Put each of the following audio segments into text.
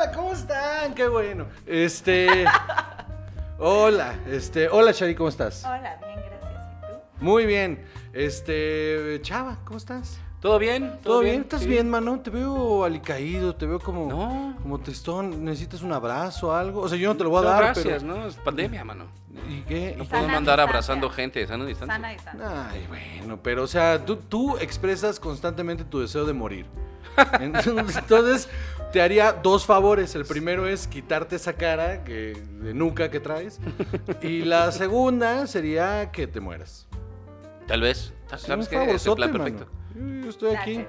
Hola, ¿cómo están? Qué bueno. Este. hola, este. Hola, Shari, ¿cómo estás? Hola, bien, gracias. ¿Y tú? Muy bien. Este. Chava, ¿cómo estás? ¿Todo bien? ¿Todo bien? ¿Estás Sí. bien, mano? Te veo alicaído, te veo como. No. Como tristón. ¿Necesitas un abrazo o algo? O sea, yo no te lo voy a No, dar, gracias, pero. ¿no? Es pandemia, mano. ¿Y qué? No ¿Y Sana podemos andar distancia. abrazando gente, sana distancia. Sana y sana. Ay, bueno, pero o sea, tú, tú expresas constantemente tu deseo de morir. Entonces, te haría dos favores. El primero es quitarte esa cara que, de nuca que traes. Y la segunda sería que te mueras. Tal vez. ¿Sabes qué? Es el plan perfecto. Yo, yo estoy aquí.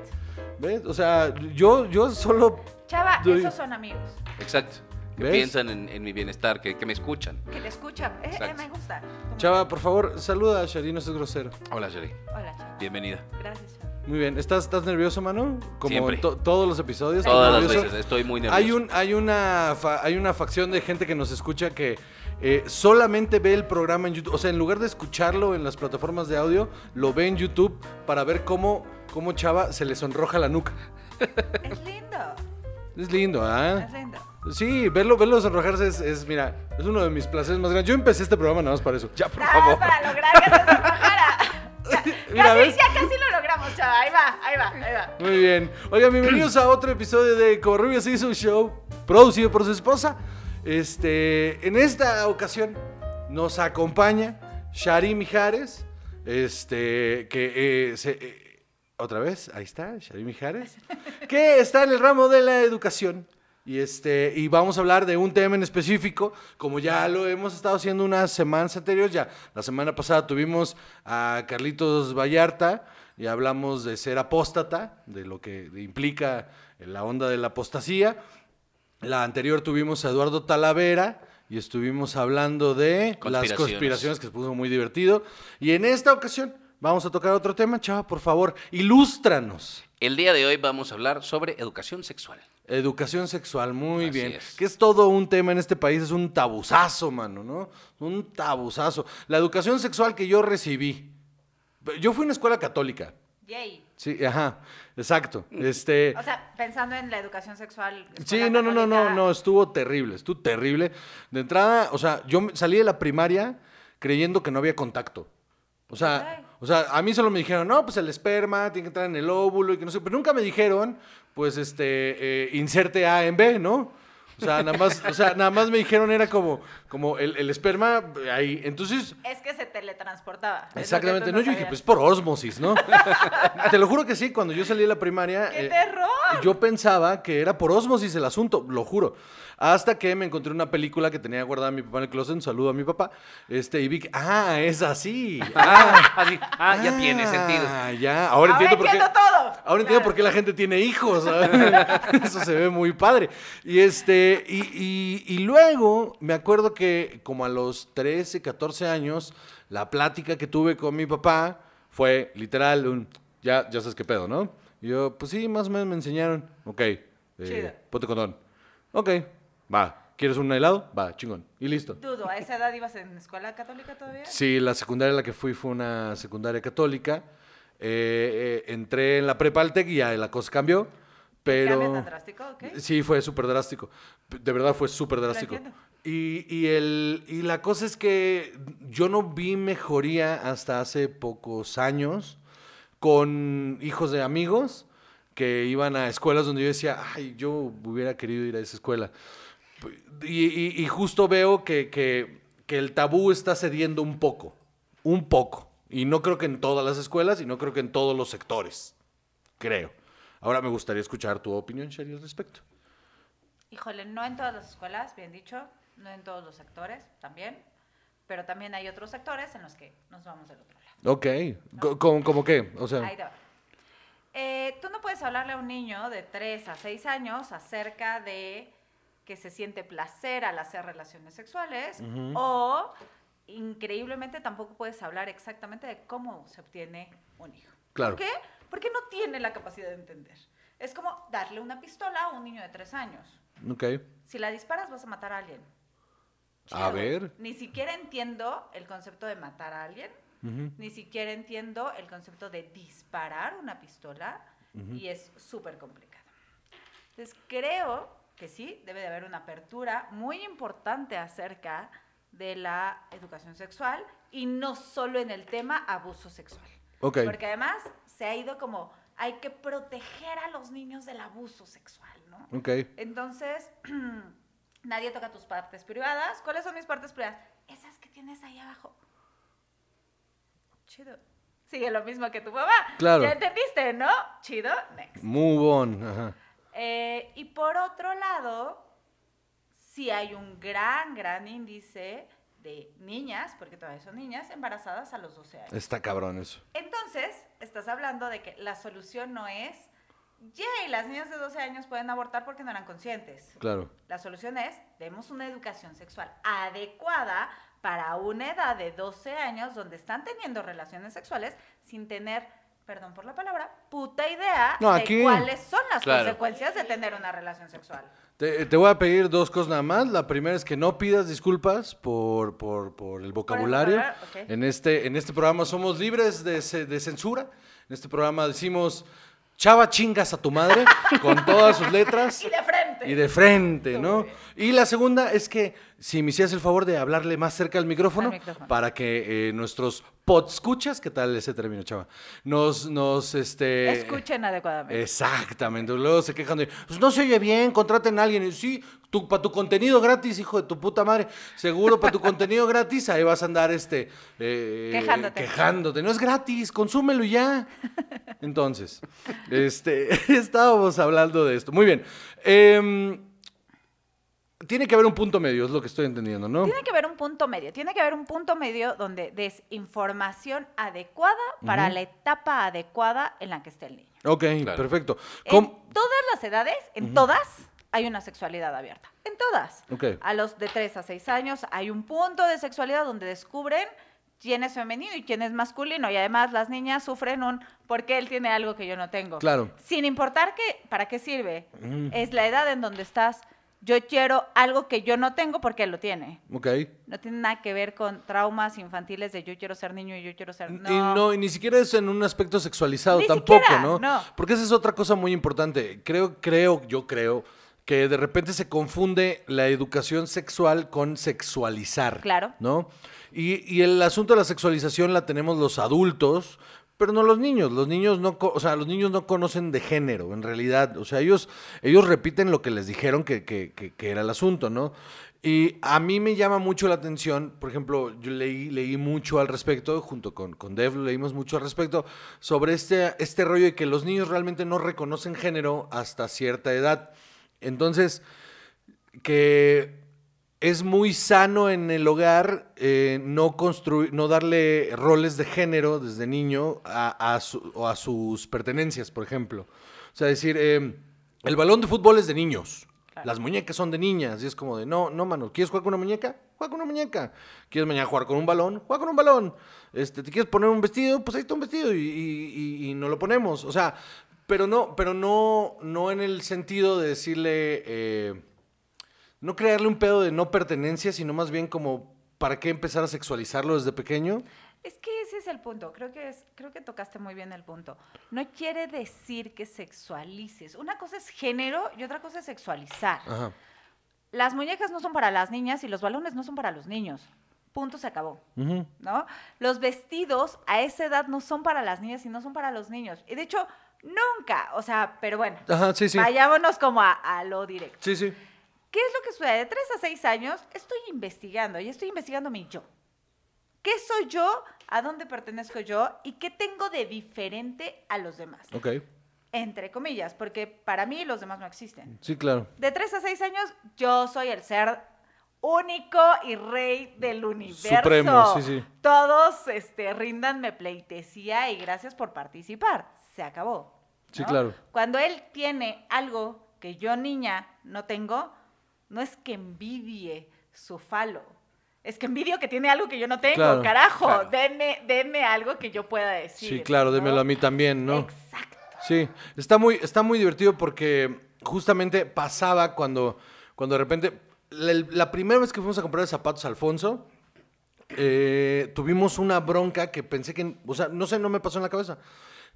¿Ves? O sea, yo, yo solo. Chava, Doy- esos son amigos. Exacto. Que ¿Ves? piensan en, en mi bienestar, que, que me escuchan. Que te escuchan. Eh, eh, Exacto. me gusta. Chava, por favor, saluda a Shari, no seas grosero. Hola, Sherry. Hola, Chava. Bienvenida. Gracias, Chava. Muy bien. ¿Estás, estás nervioso, mano? Como Siempre. to- todos los episodios. ¿estás Todas las nervioso? veces estoy muy nervioso. Hay, un, hay, una fa- hay una facción de gente que nos escucha que eh, solamente ve el programa en YouTube. O sea, en lugar de escucharlo en las plataformas de audio, lo ve en YouTube para ver cómo, cómo Chava se le sonroja la nuca. Es lindo. Es lindo, ¿ah? Es lindo. Sí, verlo, verlo sonrojarse es, es, mira, es uno de mis placeres más grandes. Yo empecé este programa nada más para eso. Ya, por Nada favor. para lograr que se sonrojara. Mira, casi, ¿ves? ya casi lo logramos, Chava. Ahí va, ahí va, ahí va. Muy bien. Oigan, bienvenidos a otro episodio de Covarrubias hizo un show producido por su esposa. Este, en esta ocasión nos acompaña Shari Mijares. Este, que eh, se- eh, otra vez, ahí está, Shari Mijares, que está en el ramo de la educación. Y, este, y vamos a hablar de un tema en específico, como ya lo hemos estado haciendo unas semanas anteriores. Ya la semana pasada tuvimos a Carlitos Vallarta y hablamos de ser apóstata, de lo que implica la onda de la apostasía. La anterior tuvimos a Eduardo Talavera y estuvimos hablando de las Conspiraciones. conspiraciones, que se puso muy divertido. Y en esta ocasión vamos a tocar otro tema. Chava, por favor, ilústranos. El día de hoy vamos a hablar sobre educación sexual. Educación sexual, muy Así bien. es. Que es todo un tema en este país, es un tabuzazo, mano, ¿no? Un tabuzazo. La educación sexual que yo recibí. Yo fui a una escuela católica. Yay. Sí, ajá, exacto. Este, O sea, pensando en la educación sexual. sí, no, no, no, no, no, estuvo terrible, estuvo terrible. De entrada, o sea, yo me- salí de la primaria creyendo que no había contacto. O sea. O sea, a mí solo me dijeron, no, pues el esperma tiene que entrar en el óvulo y que no sé, pero nunca me dijeron, pues, este, eh, inserte A en B, ¿no? O sea, nada más, o sea, nada más me dijeron era como, como el, el esperma ahí. Entonces, Es que se teletransportaba. exactamente, no, yo dije, pues por ósmosis, ¿no? Te lo juro que sí, cuando yo salí de la primaria. ¡Qué eh, terror! yo pensaba que era por osmosis el asunto, lo juro. Hasta que me encontré una película que tenía guardada mi papá en el closet, un saludo a mi papá, este, y vi que, ah, es así. Ah, así. Ah, ya tiene Ah, sentido. ya, ahora, entiendo por qué. todo. Ahora entiendo por qué la gente tiene hijos. Eso se ve muy padre. Y este, y, y- y luego me acuerdo que como a los 13, 14 años, la plática que tuve con mi papá fue literal un ya, ya sabes qué pedo, ¿no? Y yo, pues sí, más o menos me enseñaron. Ok, eh, ponte condón. Ok, va. ¿Quieres un helado? Va, chingón. Y listo. Dudo, ¿a esa edad ibas en escuela católica todavía? Sí, la secundaria a la que fui fue una secundaria católica. Eh, eh, entré en la prepa al y ya la cosa cambió. Pero. ¿Cambio tan drástico? ¿ok? Sí, fue súper drástico. De verdad fue súper drástico. Y, y, el, y la cosa es que yo no vi mejoría hasta hace pocos años con hijos de amigos que iban a escuelas donde yo decía, ay, yo hubiera querido ir a esa escuela. Y, y- y justo veo que, que- que el tabú está cediendo un poco, un poco. Y no creo que en todas las escuelas y no creo que en todos los sectores, creo. Ahora me gustaría escuchar tu opinión, Sherry, al respecto. Híjole, no en todas las escuelas, bien dicho, no en todos los sectores también, pero también hay otros sectores en los que nos vamos del otro lado. Ok, Co- ¿Cómo, cómo qué? O sea, Ahí te va. Eh, tú no puedes hablarle a un niño de 3 a 6 años acerca de que se siente placer al hacer relaciones sexuales o increíblemente tampoco puedes hablar exactamente de cómo se obtiene un hijo. Claro. ¿Por qué? Porque no tiene la capacidad de entender. Es como darle una pistola a un niño de 3 años. ok. Si la disparas vas a matar a alguien. A Chido. ver. Ni siquiera entiendo el concepto de matar a alguien. Ni siquiera entiendo el concepto de disparar una pistola y es súper complicado. Entonces creo que sí, debe de haber una apertura muy importante acerca de la educación sexual y no solo en el tema abuso sexual. Ok. Porque además se ha ido como, hay que proteger a los niños del abuso sexual, ¿no? Ok. Entonces, nadie toca tus partes privadas. ¿Cuáles son mis partes privadas? Esas que tienes ahí abajo. Chido. Sigue lo mismo que tu mamá. Claro. ¿Ya entendiste, no? Chido. Next. Move on. Ajá. Eh, y por otro lado, sí hay un gran, gran índice de niñas, porque todavía son niñas, embarazadas a los 12 años. Está cabrón eso. Entonces, estás hablando de que la solución no es, yay, las niñas de 12 años pueden abortar porque no eran conscientes. Claro. La solución es, demos una educación sexual adecuada para una edad de 12 años donde están teniendo relaciones sexuales sin tener, perdón por la palabra, puta idea No, de aquí- cuáles son las Claro. consecuencias de tener una relación sexual. Te, te voy a pedir dos cosas nada más. La primera es que no pidas disculpas por, por, por el vocabulario. vocabulario, ok. En, este, en este programa somos libres de, ce- de censura. En este programa decimos, chava chingas a tu madre, con todas sus letras. Y de frente. Y de frente, ¿no? Y la segunda es que si me hicieras el favor de hablarle más cerca al micrófono, para que eh, nuestros podscuchas, ¿qué tal ese término, chava? Nos, nos, este... Escuchen adecuadamente. Exactamente. Luego se quejan de, pues no se oye bien, contraten a alguien. Y sí, tú, para tu contenido gratis, hijo de tu puta madre. Seguro para tu contenido gratis, ahí vas a andar este eh, Quejándote. quejándote. No es gratis, consúmelo ya. Entonces, este, estábamos hablando de esto. Muy bien. Em, tiene que haber un punto medio, es lo que estoy entendiendo, ¿no? Tiene que haber un punto medio, tiene que haber un punto medio donde des información adecuada para la etapa adecuada en la que esté el niño. Ok, Claro. perfecto. ¿Cómo? En todas las edades, en todas, hay una sexualidad abierta. En todas. Ok. A los de 3 a 6 años hay un punto de sexualidad donde descubren quién es femenino y quién es masculino. Y además las niñas sufren un porque él tiene algo que yo no tengo. Claro. Sin importar que, para qué sirve. Es la edad en donde estás. Yo quiero algo que yo no tengo porque él lo tiene. Ok. No tiene nada que ver con traumas infantiles de yo quiero ser niño y yo quiero ser... Y no, y ni siquiera es en un aspecto sexualizado Ni tampoco, siquiera, ¿no? no. Porque esa es otra cosa muy importante. Creo, creo, yo creo que de repente se confunde la educación sexual con sexualizar. Claro. ¿No? Y, y el asunto de la sexualización la tenemos los adultos, pero no los niños. Los niños no, o sea, los niños no conocen de género, en realidad. O sea, ellos, ellos repiten lo que les dijeron que- que- que era el asunto, ¿no? Y a mí me llama mucho la atención, por ejemplo, yo leí, leí mucho al respecto, junto con, con Dev leímos mucho al respecto, sobre este, este rollo de que los niños realmente no reconocen género hasta cierta edad. Entonces, que es muy sano en el hogar eh, no construir, no darle roles de género desde niño a, a su- o a sus pertenencias, por ejemplo. O sea, decir, eh, el balón de fútbol es de niños. Claro. Las muñecas son de niñas. Y es como de, no, no, mano, ¿quieres jugar con una muñeca? Juega con una muñeca. ¿Quieres mañana jugar con un balón? Juega con un balón. Este, ¿Te quieres poner un vestido? Pues ahí está un vestido y, y, y- y no lo ponemos. O sea, pero no, pero no, no en el sentido de decirle... eh, no crearle un pedo de no pertenencia, sino más bien como para qué empezar a sexualizarlo desde pequeño. Es que ese es el punto. Creo que, es, creo que tocaste muy bien el punto. No quiere decir que sexualices. Una cosa es género y otra cosa es sexualizar. Ajá. Las muñecas no son para las niñas y los balones no son para los niños. Punto, se acabó. Ujú. ¿no? Los vestidos a esa edad no son para las niñas y no son para los niños. Y de hecho, nunca, o sea, pero bueno, Ajá, sí, sí. vayámonos como a, a lo directo. Sí, sí. ¿Qué es lo que sucede? De 3 a 6 años estoy investigando y estoy investigando mi yo. ¿Qué soy yo? ¿A dónde pertenezco yo? ¿Y qué tengo de diferente a los demás? Ok. Entre comillas, porque para mí los demás no existen. Sí, claro. De 3 a 6 años, yo soy el ser único y rey del universo. Supremo, sí, sí. Todos este, ríndanme pleitesía y gracias por participar. Se acabó. Sí, claro. Cuando él tiene algo que yo, niña, no tengo, no es que envidie su falo. Es que envidio que tiene algo que yo no tengo, Claro, carajo. claro. Denme, denme algo que yo pueda decir. Sí, claro, ¿no? démelo a mí también, ¿no? Exacto. Sí, está muy, está muy divertido porque justamente pasaba cuando, cuando de repente, la, la primera vez que fuimos a comprar zapatos a Alfonso, eh, tuvimos una bronca que pensé que, o sea, no sé, no me pasó en la cabeza,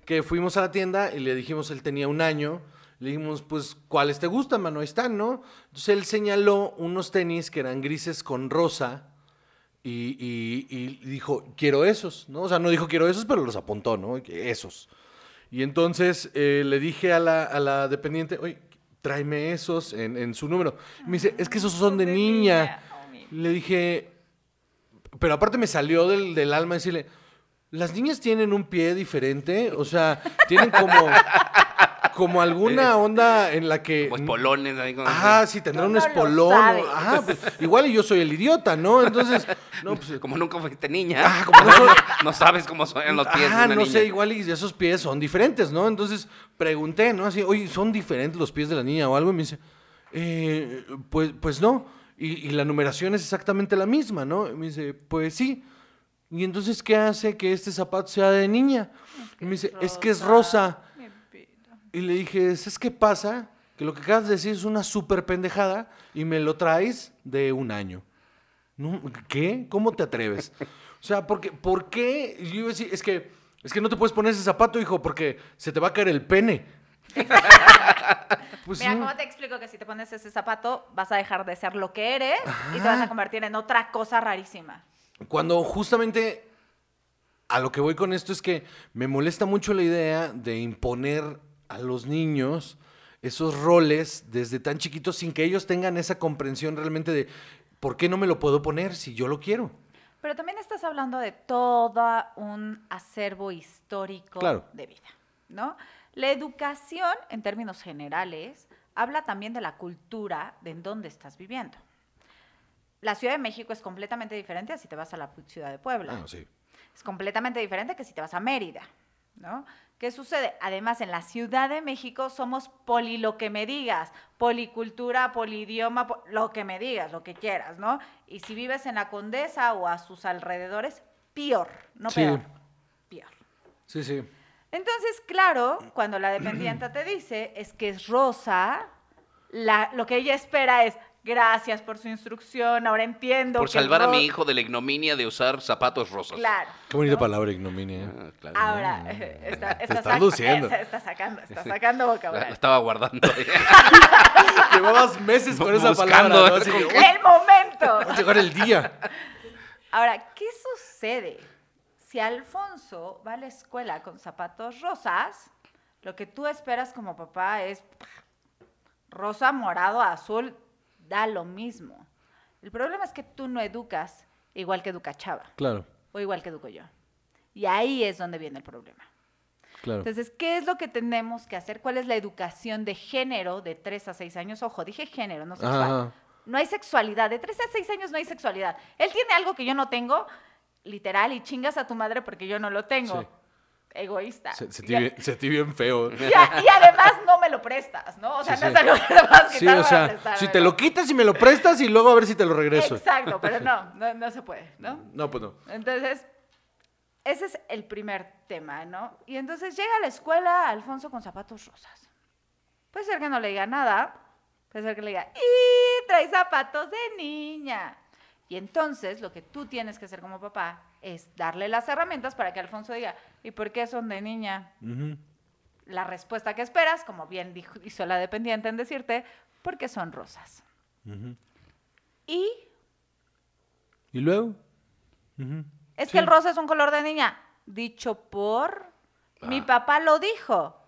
que fuimos a la tienda y le dijimos, él tenía un año, Le dijimos, pues, ¿cuáles te gustan, mano? Ahí están, ¿no? Entonces él señaló unos tenis que eran grises con rosa y, y- y dijo, quiero esos, ¿no? O sea, no dijo quiero esos, pero los apuntó, ¿no? Esos. Y entonces eh, le dije a la, a la dependiente, oye, tráeme esos en, en su número. Y me dice, es que esos son de, niña. Le dije, pero aparte me salió del, del alma decirle, las niñas tienen un pie diferente, o sea, tienen como, como alguna onda en la que... Como espolones ahí con... Ajá, sí, tendrá un no espolón. ajá, pues, igual y yo soy el idiota, ¿no? Entonces, no, pues... Como nunca fuiste niña. Ah, como no soy- no sabes cómo son los pies Ah, de una no niña. sé, igual y esos pies son diferentes, ¿no? Entonces pregunté, ¿no? Así, oye, ¿son diferentes los pies de la niña o algo? Y me dice, "Eh, pues, pues no. Y, y la numeración es exactamente la misma, ¿no? Y me dice, pues sí. Y entonces, ¿qué hace que este zapato sea de niña? Y me dice, es que es rosa. Y le dije, ¿sabes qué pasa? Que lo que acabas de decir es una súper pendejada y me lo traes de un año. No, ¿Qué? ¿Cómo te atreves? O sea, porque, ¿por qué? Y yo iba a decir, es que, es que no te puedes poner ese zapato, hijo, porque se te va a caer el pene. pues Mira, no. ¿cómo te explico que si te pones ese zapato vas a dejar de ser lo que eres y te vas a convertir en otra cosa rarísima? Cuando justamente a lo que voy con esto es que me molesta mucho la idea de imponer a los niños esos roles desde tan chiquitos sin que ellos tengan esa comprensión realmente de por qué no me lo puedo poner si yo lo quiero. Pero también estás hablando de todo un acervo histórico Claro. de vida, ¿no? La educación, en términos generales, habla también de la cultura de en dónde estás viviendo. La Ciudad de México es completamente diferente a si te vas a la ciudad de Puebla. Ah, sí. Es completamente diferente que si te vas a Mérida, ¿no? ¿Qué sucede? Además, en la Ciudad de México somos poli lo que me digas, policultura, polidioma, po- lo que me digas, lo que quieras, ¿no? Y si vives en la Condesa o a sus alrededores, peor, no Sí. peor, peor. Sí, sí. Entonces, claro, cuando la dependiente te dice es que es rosa, la- lo que ella espera es gracias por su instrucción, ahora entiendo. Por que el salvar a ro-". mi hijo de la ignominia de usar zapatos rosas. Claro. Qué bonita ¿no? palabra, ignominia. ¿eh? Ah, claro. Ahora, está, está, estás luciendo. está- está sacando, está sacando La, la vocabulario. estaba guardando. Llevabas meses con esa Buscando, palabra. ¿no? a ver Así con de, qué. "Uy, ¡El momento! va a llegar el día. Ahora, ¿qué sucede? Si Alfonso va a la escuela con zapatos rosas, lo que tú esperas como papá es rosa, morado, azul, da lo mismo. El problema es que tú no educas igual que educa Chava Claro, o igual que educo yo. Y ahí es donde viene el problema. claro. Entonces, ¿qué es lo que tenemos que hacer? ¿Cuál es la educación de género de 3 a 6 años? Ojo, dije género, no sexual. Ajá. No hay sexualidad. De 3 a 6 años no hay sexualidad. Él tiene algo que yo no tengo, literal, y chingas a tu madre porque yo no lo tengo. Sí. Egoísta. Se, se a- bien, feo. y, a- y además no me lo prestas, ¿no? O sea, Sí, no sí. es algo que te vas a Sí, o sea, prestármelo. si te lo quitas y me lo prestas y luego a ver si te lo regreso. Exacto, pero no, no, no se puede, ¿no? No, pues no. Entonces, ese es el primer tema, ¿no? Y entonces llega a la escuela Alfonso con zapatos rosas. Puede ser que no le diga nada, puede ser que le diga, ¡y trae zapatos de niña! Y entonces lo que tú tienes que hacer como papá es darle las herramientas para que Alfonso diga, ¿y por qué son de niña? La respuesta que esperas, como bien dijo, hizo la dependiente en decirte, porque son rosas. Y ¿Y luego? Es Sí. que el rosa es un color de niña. Dicho por... Mi Ah. papá lo dijo.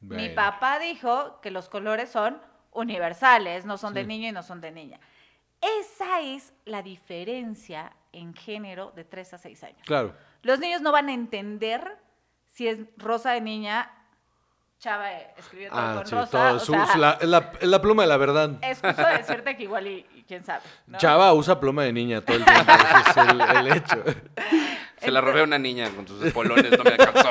Mi papá dijo que los colores son universales, no son de niño y no son de niña. Esa es la diferencia en género de 3 a 6 años. Claro. Los niños no van a entender si es rosa de niña. Chava escribió todo Ah, con sí, rosa. todo. o su- sea, la, es la- es la pluma de la verdad. es justo decirte que igual y, y quién sabe. ¿no? Chava usa pluma de niña todo el tiempo. Ese es el, el hecho. Se la robé a una niña con sus espolones, no me alcanzó.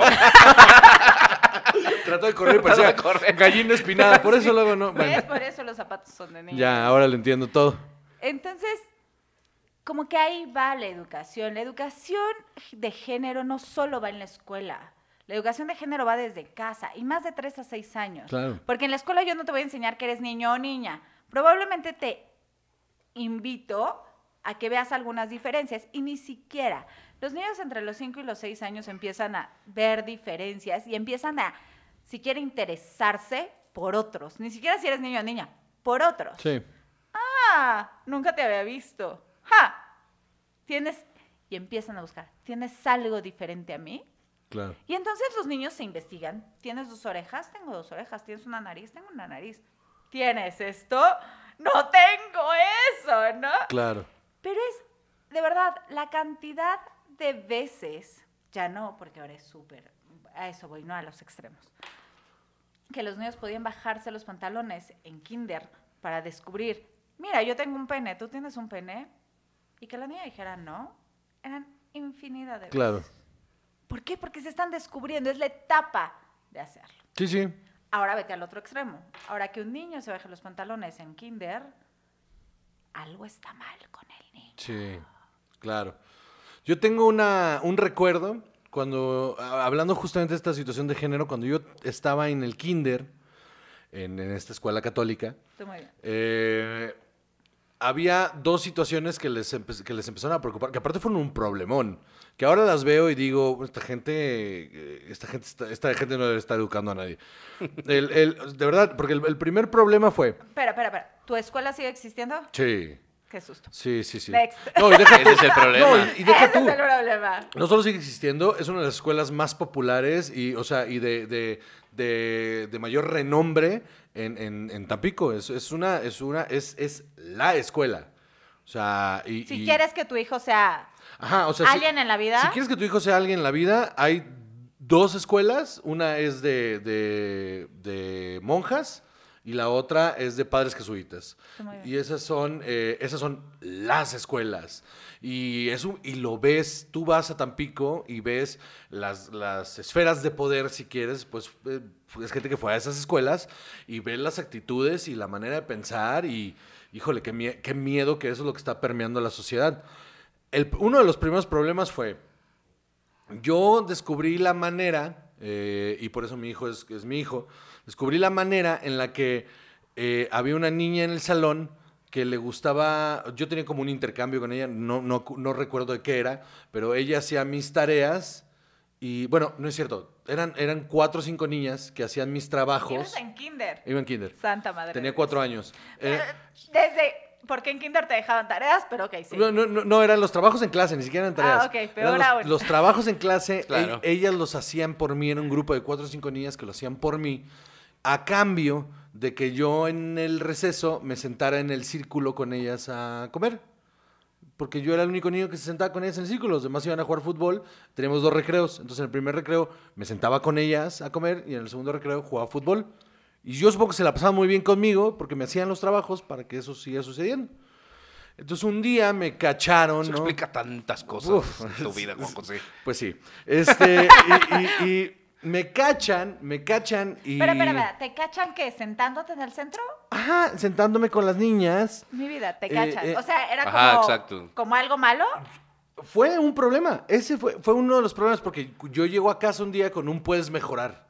Trató de correr, de parecía correr. gallina espinada. Por eso luego no. Bueno, Por eso los zapatos son de niña. ya, ahora lo entiendo todo. Entonces, como que ahí va la educación. La educación de género no solo va en la escuela. La educación de género va desde casa y más de 3 a 6 años. Claro. Porque en la escuela yo no te voy a enseñar que eres niño o niña. Probablemente te invito a que veas algunas diferencias y ni siquiera. Los niños entre los 5 y los 6 años empiezan a ver diferencias y empiezan a si quiere interesarse por otros. Ni siquiera si eres niño o niña, por otros. Sí. Ah, nunca te había visto. ¡Ja! Tienes, y empiezan a buscar, ¿tienes algo diferente a mí? Claro. Y entonces los niños se investigan. ¿Tienes dos orejas? Tengo dos orejas. ¿Tienes una nariz? Tengo una nariz. ¿Tienes esto? No tengo eso, ¿no? Claro. Pero es, de verdad, la cantidad de veces, ya no, porque ahora es súper, a eso voy, no a los extremos, que los niños podían bajarse los pantalones en kinder para descubrir, mira, yo tengo un pene, tú tienes un pene, y que la niña dijera no, eran infinidad de veces. Claro. ¿Por qué? Porque se están descubriendo, es la etapa de hacerlo. Sí, sí. Ahora vete al otro extremo. Ahora que un niño se baje los pantalones en kinder, algo está mal con el niño. Sí, claro. Yo tengo una, un recuerdo cuando, hablando justamente de esta situación de género, cuando yo estaba en el kinder, en, en esta escuela católica, Tú muy bien. eh, había dos situaciones que les, que les empezaron a preocupar, que aparte fueron un problemón, que ahora las veo y digo, esta gente, eh, esta gente, está- esta gente no debe estar educando a nadie. El- el- de verdad, porque el, el primer problema fue, Espera, espera, espera. ¿Tu escuela sigue existiendo? sí, Qué susto. sí, sí, sí. Next. No, y deja Ese es el problema. No, y, y deja Ese tú. es el problema. No solo sigue existiendo, es una de las escuelas más populares y, o sea, y de, de, de- de mayor renombre en, en- en Tampico. Es, es una, es una, es, es la escuela. O sea, y. Si y- quieres que tu hijo sea Ajá, o sea, si- alguien en la vida, Si quieres que tu hijo sea alguien en la vida, hay dos escuelas. Una es de, de, de monjas y la otra es de padres jesuitas. Y esas son, eh, esas son las escuelas. Y, eso, y lo ves, tú vas a Tampico y ves las, las esferas de poder, si quieres, pues eh, es gente que fue a esas escuelas y ves las actitudes y la manera de pensar y, híjole, qué, mie- qué miedo que eso es lo que está permeando la sociedad. El- uno de los primeros problemas fue, yo descubrí la manera, eh, y por eso mi hijo es, es mi hijo, descubrí la manera en la que eh, había una niña en el salón que le gustaba, yo tenía como un intercambio con ella, no, no, no recuerdo de qué era, pero ella hacía mis tareas y, bueno, no es cierto, eran, eran cuatro o cinco niñas que hacían mis trabajos. ibas en kinder. Iba en kinder. Santa madre. Tenía cuatro años. Eh, Desde, porque en kinder te dejaban tareas, pero ok, sí. No, no, no, no, eran los trabajos en clase, ni siquiera eran tareas. Ah, ok, Eran peor los, aún. los trabajos en clase, Claro. e- ellas los hacían por mí, era un grupo de cuatro o cinco niñas que lo hacían por mí, a cambio de que yo en el receso me sentara en el círculo con ellas a comer. Porque yo era el único niño que se sentaba con ellas en el círculo, los demás iban a jugar fútbol, teníamos dos recreos, entonces en el primer recreo me sentaba con ellas a comer y en el segundo recreo jugaba fútbol. Y yo supongo que se la pasaban muy bien conmigo porque me hacían los trabajos para que eso siga sucediendo. Entonces un día me cacharon, Eso ¿no? explica tantas cosas Uf. en tu vida, Juan José. Pues sí. Este, y, y- y me cachan, me cachan y... Pero, espera, espera, ¿te cachan qué? ¿Sentándote en el centro? Ajá, sentándome con las niñas. Mi vida, te Eh, cachan. eh, o sea, era Ajá, como, exacto. como algo malo. Fue un problema. Ese fue, fue uno de los problemas porque yo llego a casa un día con un puedes mejorar.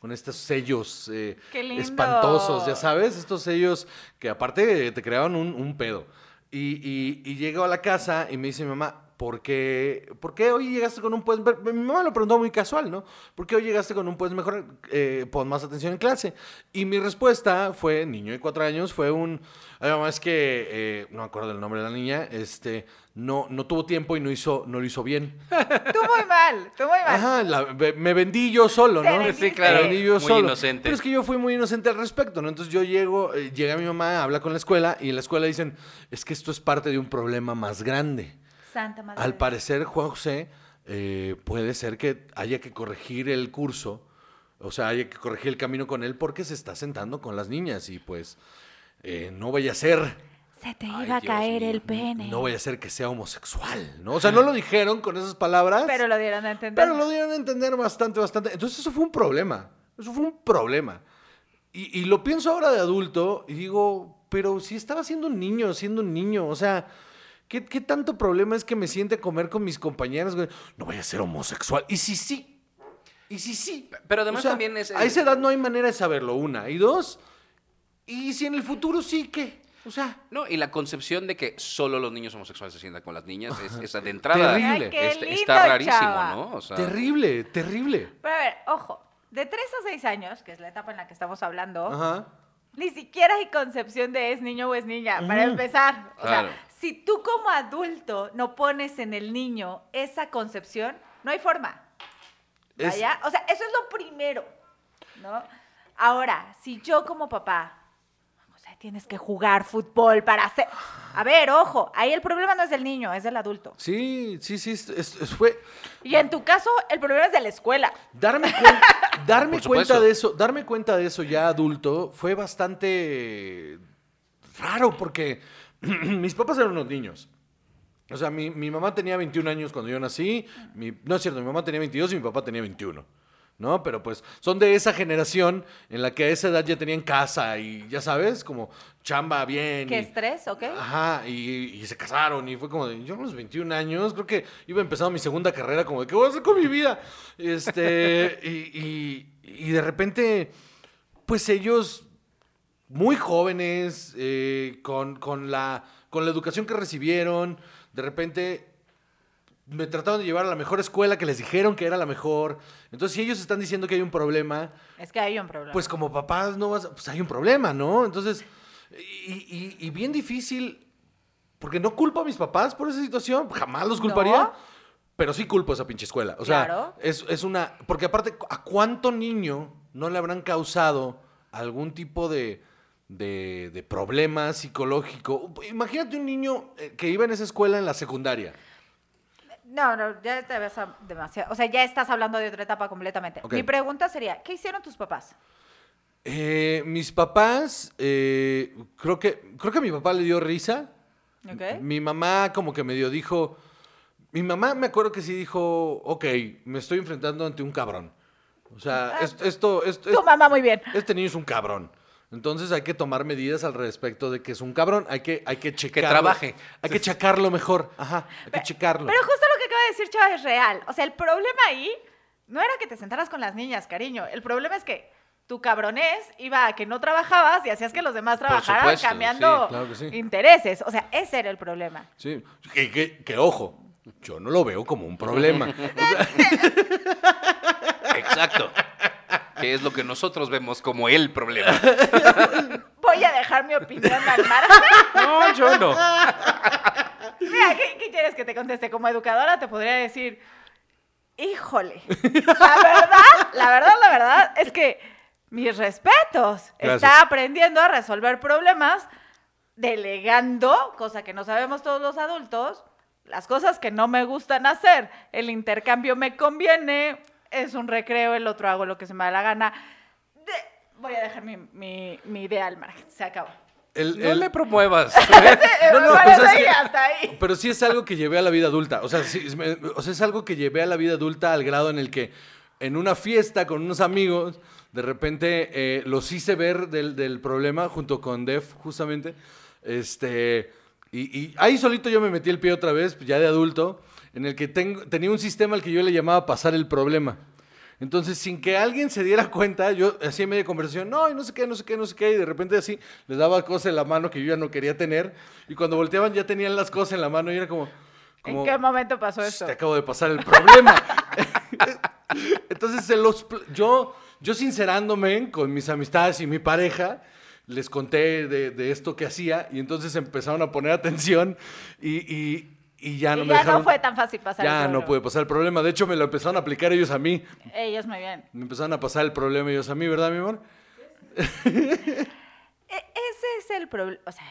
Con estos sellos eh, Qué lindo. espantosos, ya sabes, estos sellos que aparte te creaban un, un pedo. Y, y, y llego a la casa y me dice mi mamá, ¿por qué, ¿por qué hoy llegaste con un puedes Me- Mi mamá lo preguntó muy casual, ¿no? ¿Por qué hoy llegaste con un puedes mejorar? Eh, pon más atención en clase. Y mi respuesta fue, niño de cuatro años, fue un... Ay, mamá, es que, eh, no me acuerdo el nombre de la niña, este, no, no tuvo tiempo y no, hizo, no lo hizo bien. Tú muy mal, tú muy mal. Ajá, la- me vendí yo solo, ¿no? Sí, claro. Me vendí yo Muy solo. inocente. Pero es que yo fui muy inocente al respecto, ¿no? Entonces yo llego, eh, llega mi mamá, habla con la escuela y en la escuela dicen, es que esto es parte de un problema más grande. Santa madre. Al parecer, Juan José, eh, puede ser que haya que corregir el curso, o sea, haya que corregir el camino con él porque se está sentando con las niñas y pues eh, no vaya a ser... Se te Ay, iba a Dios caer mío. el pene. No vaya a ser que sea homosexual, ¿no? O sea, no lo dijeron con esas palabras. Pero lo dieron a entender. Pero lo dieron a entender bastante, bastante. Entonces eso fue un problema. Eso fue un problema. Y, y lo pienso ahora de adulto y digo, pero si estaba siendo un niño, siendo un niño, o sea, ¿qué, qué tanto problema es que me siente a comer con mis compañeras? güey? No vaya a ser homosexual. Y si sí, y si sí. Pero además O sea, también es... A esa edad no hay manera de saberlo, una. Y dos, y si en el futuro sí, ¿qué? O sea, No, y la concepción de que solo los niños homosexuales se sientan con las niñas es, es de entrada. Terrible. Ay, es- lindo, está rarísimo, chava. ¿no? O sea, terrible, terrible. Pero a ver, ojo. de 3 a 6 años, que es la etapa en la que estamos hablando, Ajá. ni siquiera hay concepción de es niño o es niña, para empezar. O Claro. sea, si tú como adulto no pones en el niño esa concepción, no hay forma. Es- Vaya, o sea, eso es lo primero, ¿no? Ahora, si yo como papá, o sea, tienes que jugar fútbol para hacer... A ver, ojo, ahí el problema no es del niño, es del adulto. Sí, sí, sí. es- fue Y en tu caso, el problema es de la escuela. darme, cuen- darme cuenta de eso, darme cuenta de eso ya adulto fue bastante raro porque mis papás eran unos niños. O sea, mi, mi mamá tenía 21 años cuando yo nací. mi- no es cierto, mi mamá tenía 22 y mi papá tenía 21. ¿No? Pero pues son de esa generación en la que a esa edad ya tenían casa y ya sabes, como chamba bien. ¿Qué y- estrés, ok? Ajá, y, y se casaron y fue como de, yo a los 21 años, creo que iba empezando mi segunda carrera, como de, ¿qué voy a hacer con mi vida? Este, y, y- y de repente, pues ellos, muy jóvenes, eh, con, con la, con la educación que recibieron, de repente me trataron de llevar a la mejor escuela que les dijeron que era la mejor. Entonces, si ellos están diciendo que hay un problema, Es que hay un problema. pues como papás no vas, pues hay un problema, ¿no? Entonces, y, y- y bien difícil, porque no culpo a mis papás por esa situación, jamás los culparía, No. pero sí culpo a esa pinche escuela. O sea, Claro. es, es una, porque aparte, ¿a cuánto niño no le habrán causado algún tipo de, de, de problema psicológico? Imagínate un niño eh, que iba en esa escuela en la secundaria. No, no, ya te ves demasiado. O sea, ya estás hablando de otra etapa completamente. Mi pregunta sería, ¿qué hicieron tus papás? Eh, mis papás, eh, creo que, creo que a mi papá le dio risa. ¿Ok? Mi mamá como que medio dijo, mi mamá me acuerdo que sí dijo, ok, me estoy enfrentando ante un cabrón. O sea, Ah, es- esto, esto, Tu mamá muy bien. este niño es un cabrón. Entonces hay que tomar medidas al respecto de que es un cabrón. Hay que, hay que checarlo. trabaje. Hay que checarlo mejor. Ajá, hay que checarlo. Pero justo lo que acaba de decir Chava es real. O sea, el problema ahí no era que te sentaras con las niñas, cariño. El problema es que tu cabronés iba a que no trabajabas y hacías que los demás trabajaran supuesto, cambiando sí, claro que sí. intereses. O sea, ese era el problema. Sí, que, que- que, ojo, yo no lo veo como un problema. Exacto. Que es lo que nosotros vemos como el problema. Voy a dejar mi opinión al margen. No, yo no. Mira, ¿qué, qué quieres que te conteste? Como educadora te podría decir, híjole, la verdad, la verdad, la verdad es que mis respetos. Gracias. Está aprendiendo a resolver problemas, delegando, cosa que no sabemos todos los adultos, las cosas que no me gustan hacer. El intercambio me conviene, es un recreo, el otro hago lo que se me da la gana. De- voy a dejar mi, mi, mi idea al margen, se acabó. El- No el- le promuevas. No, no, Bueno, pues es que- hasta ahí. Pero sí es algo que llevé a la vida adulta. O sea, sí, es, me- o sea, es algo que llevé a la vida adulta al grado en el que en una fiesta con unos amigos, de repente eh, los hice ver del, del problema junto con Def, justamente. Este, y, y ahí solito yo me metí el pie otra vez, ya de adulto, en el que tengo, tenía un sistema al que yo le llamaba pasar el problema. Entonces, sin que alguien se diera cuenta, yo hacía media conversación, no, y no sé qué, no sé qué, no sé qué, y de repente así les daba cosas en la mano que yo ya no quería tener, y cuando volteaban ya tenían las cosas en la mano y era como... como ¿En qué momento pasó "Shh, esto? Te acabo de pasar el problema. Entonces, se los, yo, yo sincerándome con mis amistades y mi pareja, les conté de, de esto que hacía, y entonces empezaron a poner atención, y, y- y ya no me ya dejaron... no fue tan fácil pasar el Ya no pude pasar el problema. De hecho, me lo empezaron a aplicar ellos a mí. Ellos muy bien. Me empezaron a pasar el problema ellos a mí, ¿verdad, mi amor? E- ese es el problema, o sea,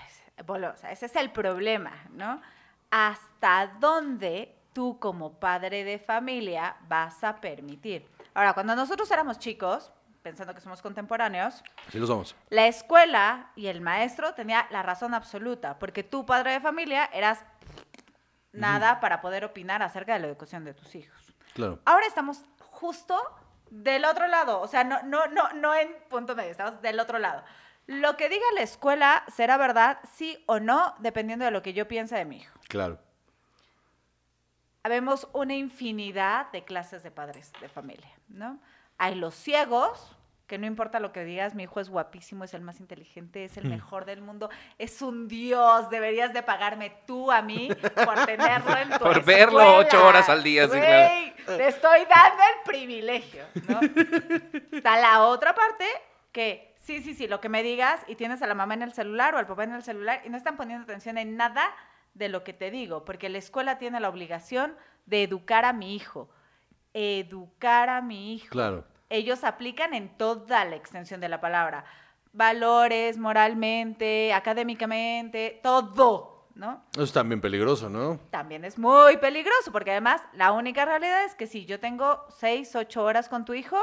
Bolo, o sea, ese es el problema, ¿no? ¿Hasta dónde tú como padre de familia vas a permitir? Ahora, cuando nosotros éramos chicos, pensando que somos contemporáneos, Así lo somos. la escuela y el maestro tenía la razón absoluta, porque tú, padre de familia, eras nada para poder opinar acerca de la educación de tus hijos. Claro. Ahora estamos justo del otro lado, o sea, no, no, no, no en punto medio, estamos del otro lado. Lo que diga la escuela será verdad, sí o no, dependiendo de lo que yo piense de mi hijo. Claro. Habemos una infinidad de clases de padres de familia, ¿no? Hay los ciegos, que no importa lo que digas, mi hijo es guapísimo, es el más inteligente, es el mejor del mundo, es un dios, deberías de pagarme tú a mí por tenerlo en tu Por verlo ocho horas al día, sí, claro. Güey, te estoy dando el privilegio, ¿no? Está la otra parte que, sí, sí, sí, lo que me digas y tienes a la mamá en el celular o al papá en el celular y no están poniendo atención en nada de lo que te digo, porque la escuela tiene la obligación de educar a mi hijo. Educar a mi hijo. Claro. Ellos aplican en toda la extensión de la palabra. Valores, moralmente, académicamente, todo, ¿no? Eso es también peligroso, ¿no? también es muy peligroso, porque además la única realidad es que si yo tengo 6, 8 horas con tu hijo,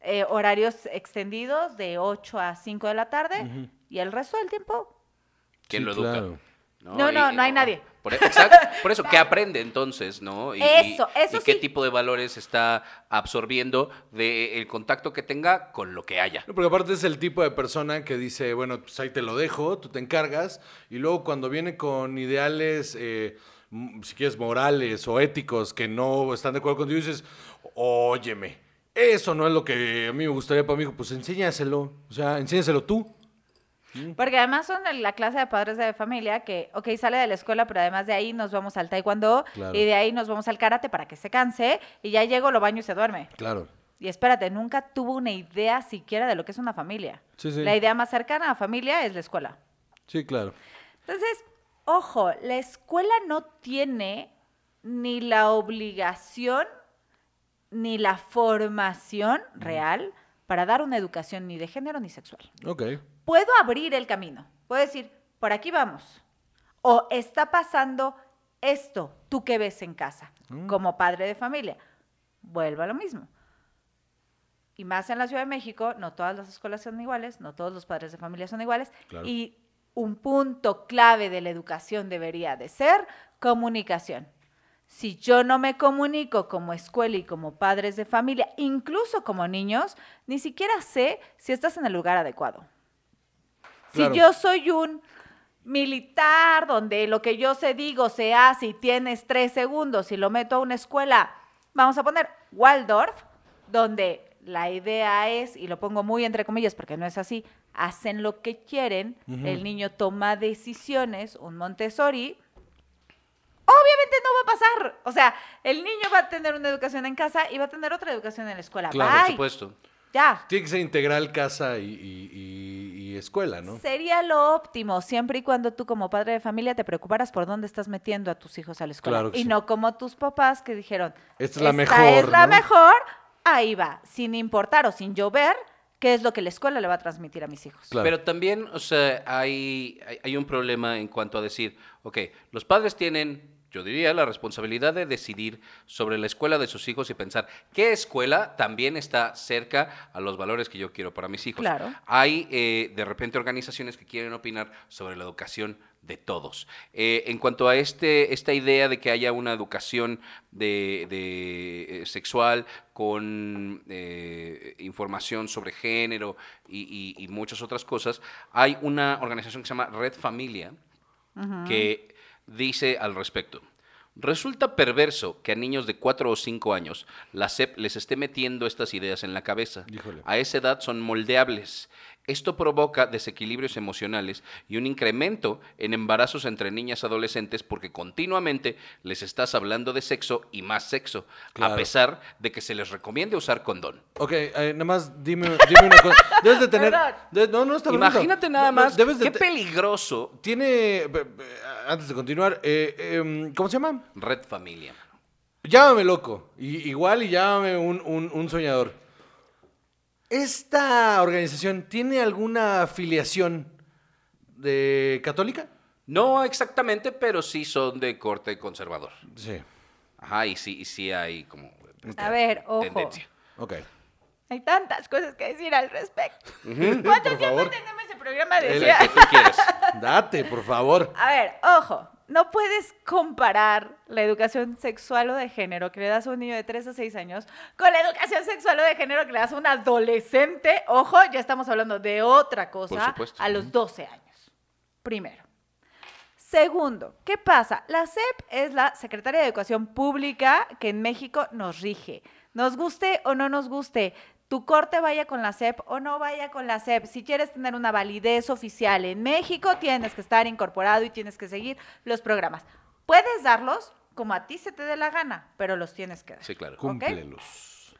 eh, horarios extendidos de 8 a 5 de la tarde, y el resto del tiempo, ¿Quién Sí, lo educa? claro. No, no, no hay nadie. Por, e, exacto, por eso, ¿qué aprende entonces, no? Y, Eso, eso y qué sí. tipo de valores está absorbiendo del contacto que tenga con lo que haya. No, Porque aparte es el tipo de persona que dice, bueno, pues ahí te lo dejo, tú te encargas, y luego cuando viene con ideales, eh, si quieres, morales o éticos que no están de acuerdo contigo, dices, óyeme, eso no es lo que a mí me gustaría para mi hijo, pues enséñaselo, o sea, enséñaselo tú. Porque además son la clase de padres de familia que, ok, sale de la escuela, pero además de ahí nos vamos al taekwondo Claro. y de ahí nos vamos al karate para que se canse y ya llego, lo baño y se duerme. Claro. Y espérate, nunca tuvo una idea siquiera de lo que es una familia. Sí, sí. La idea más cercana a familia es la escuela. Sí, claro. Entonces, ojo, la escuela no tiene ni la obligación ni la formación real para dar una educación ni de género ni sexual Ok. Puedo abrir el camino. Puedo decir, por aquí vamos. O está pasando esto, tú que ves en casa, como padre de familia. Vuelvo a lo mismo. Y más en la Ciudad de México, no todas las escuelas son iguales, no todos los padres de familia son iguales. Claro. Y un punto clave de la educación debería de ser comunicación. Si yo no me comunico como escuela y como padres de familia, incluso como niños, ni siquiera sé si estás en el lugar adecuado. Claro. Si yo soy un militar donde lo que yo se digo se hace y tienes tres segundos y lo meto a una escuela, vamos a poner Waldorf, donde la idea es, y lo pongo muy entre comillas porque no es así, hacen lo que quieren, el niño toma decisiones, un Montessori, obviamente no va a pasar. O sea, el niño va a tener una educación en casa y va a tener otra educación en la escuela. Claro, Por Bye. supuesto. Ya. Tiene que ser integral casa y, y- y- y escuela, ¿no? Sería lo óptimo, siempre y cuando tú como padre de familia te preocuparas por dónde estás metiendo a tus hijos a la escuela. Claro que y sí. no como tus papás que dijeron, Esta es la es mejor, la ¿no?" mejor, ahí va, sin importar o sin llover, qué es lo que la escuela le va a transmitir a mis hijos. Claro. Pero también, o sea, hay, hay, hay un problema en cuanto a decir, ok, los padres tienen, yo diría, la responsabilidad de decidir sobre la escuela de sus hijos y pensar qué escuela también está cerca a los valores que yo quiero para mis hijos. Claro. Hay eh, de repente organizaciones que quieren opinar sobre la educación de todos. Eh, en cuanto a este, esta idea de que haya una educación de, de, eh, sexual con eh, información sobre género y, y- y muchas otras cosas, hay una organización que se llama Red Familia que dice al respecto. Resulta perverso que a niños de 4 o 5 años la SEP les esté metiendo estas ideas en la cabeza. Híjole. A esa edad son moldeables. Esto provoca desequilibrios emocionales y un incremento en embarazos entre niñas adolescentes porque continuamente les estás hablando de sexo y más sexo, Claro. a pesar de que se les recomiende usar condón. Ok, eh, nada más dime, dime una cosa. Debes de tener... De- no, no, está. Imagínate nada No, no, más debes de qué peligroso Tiene... Antes de continuar, eh, em, ¿cómo se llama? Red Familia. Llámame loco. Y, igual y llámame un, un- un soñador. ¿Esta organización tiene alguna afiliación de católica? No exactamente, pero sí son de corte conservador. Sí. Ajá, y sí, y sí hay como A ver, ojo. tendencia. Ok. Hay tantas cosas que decir al respecto. ¿Cuánto Por tiempo favor. tenemos ese programa? El Decía. que tú quieres. Date, por favor. A ver, ojo, no puedes comparar la educación sexual o de género que le das a un niño de 3 a 6 años con la educación sexual o de género que le das a un adolescente. Ojo, ya estamos hablando de otra cosa supuesto. a los 12 años. Primero. Segundo, ¿qué pasa? La SEP es la Secretaría de Educación Pública que en México nos rige. Nos guste o no nos guste, tu corte vaya con la SEP o no vaya con la SEP. Si quieres tener una validez oficial en México, tienes que estar incorporado y tienes que seguir los programas. Puedes darlos como a ti se te dé la gana, pero los tienes que dar. Sí, claro. Cúmplelos.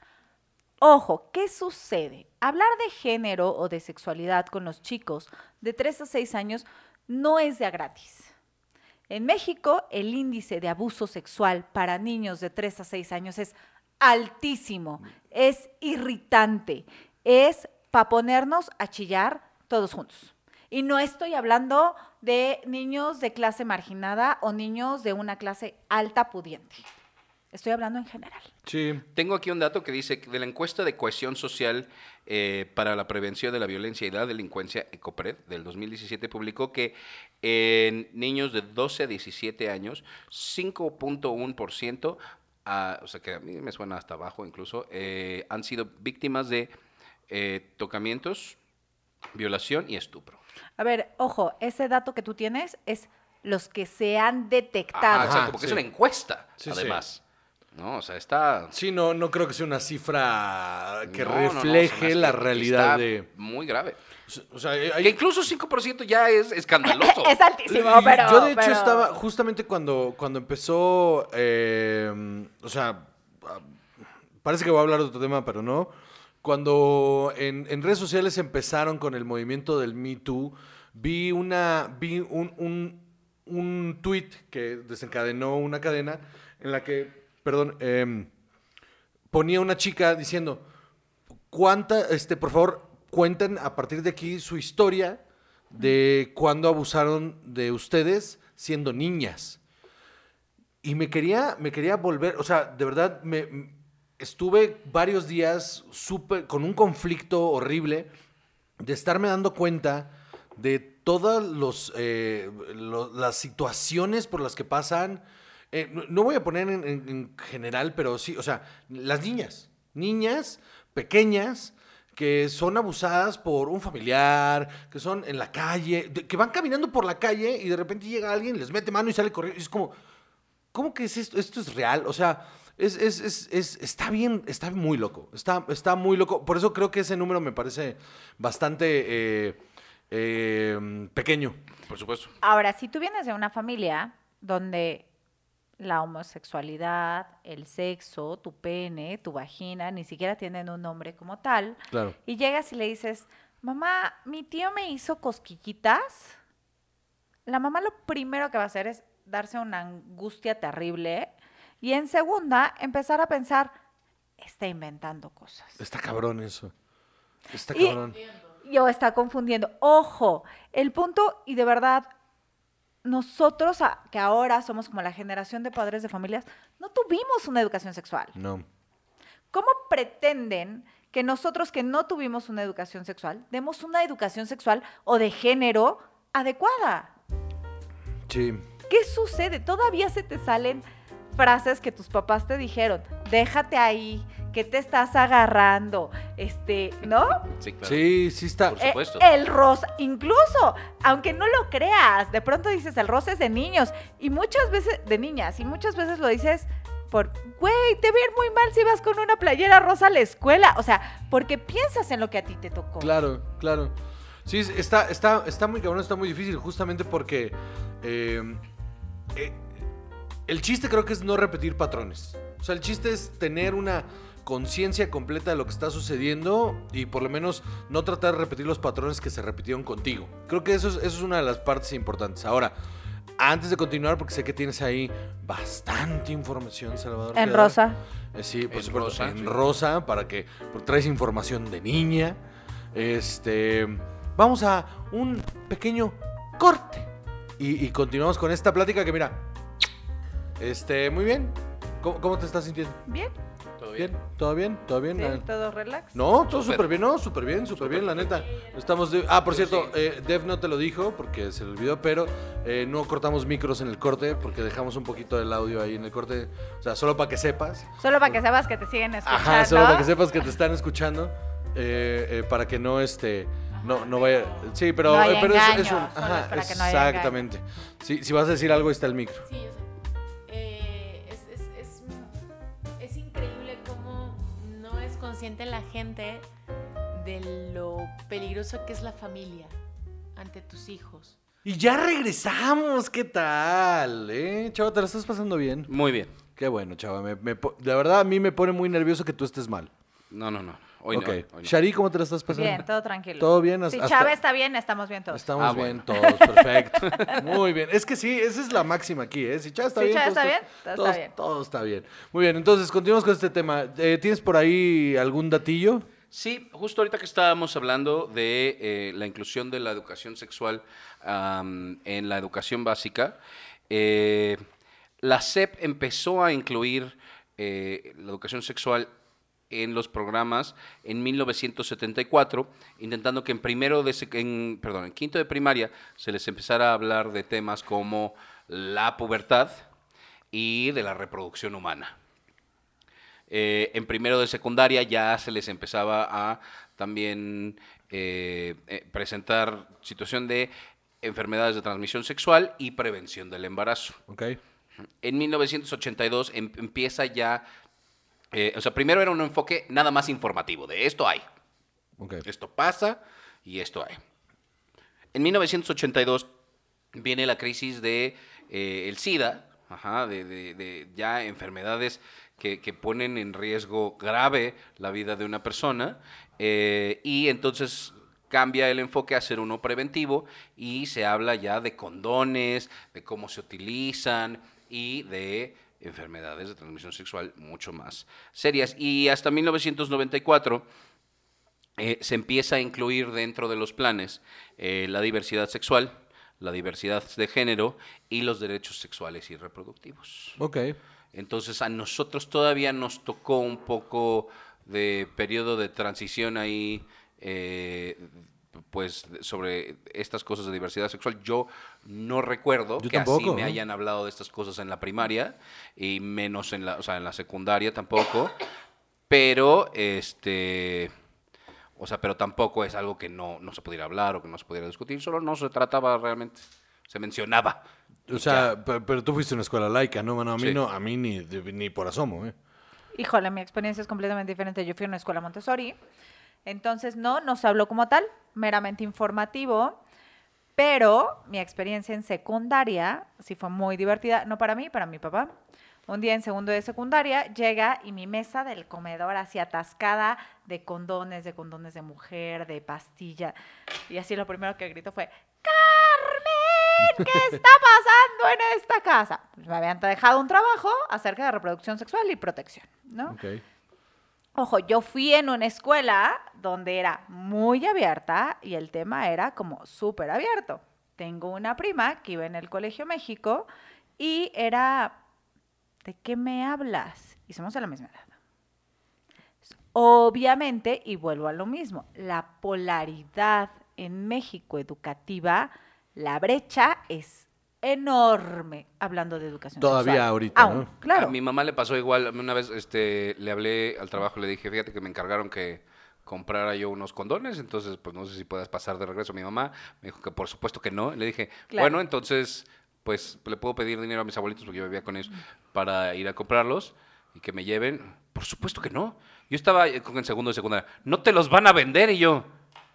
Ojo, ¿qué sucede? Hablar de género o de sexualidad con los chicos de 3 a 6 años no es de a gratis. En México, el índice de abuso sexual para niños de 3 a 6 años es altísimo, es irritante, es para ponernos a chillar todos juntos. Y no estoy hablando de niños de clase marginada o niños de una clase alta pudiente. Estoy hablando en general. Sí. Tengo aquí un dato que dice que de la encuesta de cohesión social eh, para la prevención de la violencia y la delincuencia, ECOPRED, del 2017, publicó que en niños de 12 a 17 años, 5.1%, ah, o sea que a mí me suena hasta abajo incluso, eh, han sido víctimas de eh, tocamientos, violación y estupro. A ver, ojo, ese dato que tú tienes es los que se han Ah, detectado. exacto, porque sí. es una encuesta, Sí, sí. además. No, o sea, está... Sí, no, no creo que sea una cifra que No, no, no, se me refleje la realidad está de... Muy grave. O sea, hay- Que incluso 5% ya es escandaloso. es altísimo, Y pero. yo de hecho pero- estaba justamente cuando, cuando empezó, eh, o sea, parece que voy a hablar de otro tema, pero no. Cuando en, en redes sociales empezaron con el movimiento del Me Too, vi una, vi un, un, un tweet que desencadenó una cadena en la que, perdón, em, ponía una chica diciendo, ¿cuánta, este, por favor, cuenten a partir de aquí su historia de cuando abusaron de ustedes siendo niñas? Y me quería, me quería volver, o sea, de verdad, me, estuve varios días súper, con un conflicto horrible de estarme dando cuenta de todas los, eh, las situaciones por las que pasan. eh, no, voy a poner en- en general, pero sí, o sea, las niñas, niñas pequeñas que son abusadas por un familiar, que son en la calle, de- que van caminando por la calle y de repente llega alguien, les mete mano y sale corriendo. y es como, ¿cómo que es esto? ¿Esto es real? O sea, es, es- es- es- está bien, está muy loco. Está, está muy loco. Por eso creo que ese número me parece bastante eh, eh, pequeño. Por supuesto. Ahora, si tú vienes de una familia donde la homosexualidad, el sexo, tu pene, tu vagina, ni siquiera tienen un nombre como tal, Claro. y llegas y le dices, mamá, mi tío me hizo cosquillitas, la mamá lo primero que va a hacer es darse una angustia terrible y en segunda empezar a pensar, está inventando cosas. Está cabrón eso. Está Y- cabrón. Yo está confundiendo. Ojo, el punto, y de verdad, nosotros a- que ahora somos como la generación de padres de familias, no tuvimos una educación sexual. No. ¿Cómo pretenden que nosotros que no tuvimos una educación sexual, demos una educación sexual o de género adecuada? Sí. ¿Qué sucede? Todavía se te salen frases que tus papás te dijeron. Déjate ahí, que te estás agarrando, este, ¿no? Sí, claro. Sí, sí está. Por Eh, supuesto. el rosa, incluso, aunque no lo creas, de pronto dices el rosa es de niños y muchas veces de niñas y muchas veces lo dices por, güey, te ven muy mal si vas con una playera rosa a la escuela, o sea, porque piensas en lo que a ti te tocó. Claro, claro. Sí, es- está, está, está muy cabrón, está muy difícil, justamente porque eh, eh, el chiste creo que es no repetir patrones. O sea, el chiste es tener una conciencia completa de lo que está sucediendo y por lo menos no tratar de repetir los patrones que se repitieron contigo. Creo que eso es, eso es una de las partes importantes. Ahora, antes de continuar, porque sé que tienes ahí bastante información, Salvador. En rosa. Eh, Sí, por En supuesto, rosa, en sí. rosa, para que traes información de niña. Este, vamos a un pequeño corte y, y continuamos con esta plática que mira, este, muy bien. ¿Cómo, cómo te estás sintiendo? Bien, ¿Todo ¿Bien? ¿Todo bien? ¿Todo bien? sí, todo relax. No, todo Súper. bien, no, súper bien, súper bien, la neta. Estamos de- Ah, por cierto, sí. eh, Dev no te lo dijo porque se le olvidó, pero eh, no cortamos micros en el corte porque dejamos un poquito del audio ahí en el corte. O sea, solo para que sepas. Solo para que sepas que te siguen escuchando. Ajá, solo para que sepas que te están escuchando. eh, eh, para que no este. No, no vaya. Sí, pero, No eh, pero es- un. Ajá, es para que no haya exactamente. Sí, si vas a decir algo, ahí está el micro. Sí, yo sé. Consciente la gente de lo peligroso que es la familia ante tus hijos. Y ya regresamos, ¿qué tal? ¿Eh? Chava, ¿te la estás pasando bien? Muy bien. Qué bueno, chava. Me, me de verdad, a mí me pone muy nervioso que tú estés mal. No, no, no. Hoy no. Shari, ¿cómo te la estás pasando? Bien, todo tranquilo. ¿Todo bien? Si Hasta- Chávez está bien, estamos bien todos. Estamos Ah, bien bueno. todos, perfecto. Muy bien. Es que sí, esa es la máxima aquí, ¿eh? Si Chávez está Si bien, Chávez todo está bien, todo está bien. todo está bien. Muy bien, entonces continuamos con este tema. Eh, ¿Tienes por ahí algún datillo? Sí, justo ahorita que estábamos hablando de eh, la inclusión de la educación sexual en la educación básica, eh, la SEP empezó a incluir eh, la educación sexual en los programas en 1974, intentando que en primero de en, perdón, en quinto de primaria se les empezara a hablar de temas como la pubertad y de la reproducción humana. Eh, en primero de secundaria ya se les empezaba a también eh, eh, presentar situación de enfermedades de transmisión sexual y prevención del embarazo. En 1982 em- empieza ya, eh, o sea, primero era un enfoque nada más informativo, de esto hay, esto pasa y esto hay. En 1982 viene la crisis de eh, el SIDA, ajá, de, de- de ya enfermedades que, que ponen en riesgo grave la vida de una persona, eh, y entonces cambia el enfoque a ser uno preventivo y se habla ya de condones, de cómo se utilizan y de enfermedades de transmisión sexual mucho más serias. Y hasta 1994 eh, se empieza a incluir dentro de los planes eh, la diversidad sexual, la diversidad de género y los derechos sexuales y reproductivos. Ok. Entonces a nosotros todavía nos tocó un poco de periodo de transición ahí, eh, pues sobre estas cosas de diversidad sexual. Yo no recuerdo Yo que así me ¿no? hayan hablado de estas cosas en la primaria y menos en la, o sea, en la secundaria tampoco. Pero este o sea, pero tampoco es algo que no, no se pudiera hablar o que no se pudiera discutir, solo no se trataba realmente, se mencionaba. O sea, pe- pero, tú fuiste a una escuela laica, ¿no, mano? A mí Sí. no, a mí ni, ni por asomo, ¿eh? Híjole, mi experiencia es completamente diferente. Yo fui a una escuela Montessori, entonces no, no se habló como tal, meramente informativo, pero mi experiencia en secundaria sí fue muy divertida, no para mí, para mi papá. Un día en segundo de secundaria llega y mi mesa del comedor así atascada de condones, de condones de mujer, de pastilla. Y así lo primero que gritó fue, Carmen, ¿qué está pasando en esta casa? Pues me habían dejado un trabajo acerca de reproducción sexual y protección, ¿no? Ok. Ojo, yo fui en una escuela donde era muy abierta y el tema era como súper abierto. Tengo una prima que iba en el Colegio México y era, ¿de qué me hablas? Y somos de la misma edad. Obviamente, y vuelvo a lo mismo, la polaridad en México educativa, la brecha es enorme hablando de educación Todavía sexual. ahorita, Aún, ¿no? Claro. A mi mamá le pasó igual. Una vez este, le hablé al trabajo, le dije, fíjate que me encargaron que comprara yo unos condones, entonces pues no sé si puedas pasar de regreso. Mi mamá me dijo que por supuesto que no. Le dije, Claro. bueno, entonces pues le puedo pedir dinero a mis abuelitos porque yo vivía con ellos para ir a comprarlos y que me lleven. Por supuesto que no. Yo estaba eh, en segundo de secundaria. No te los van a vender y yo.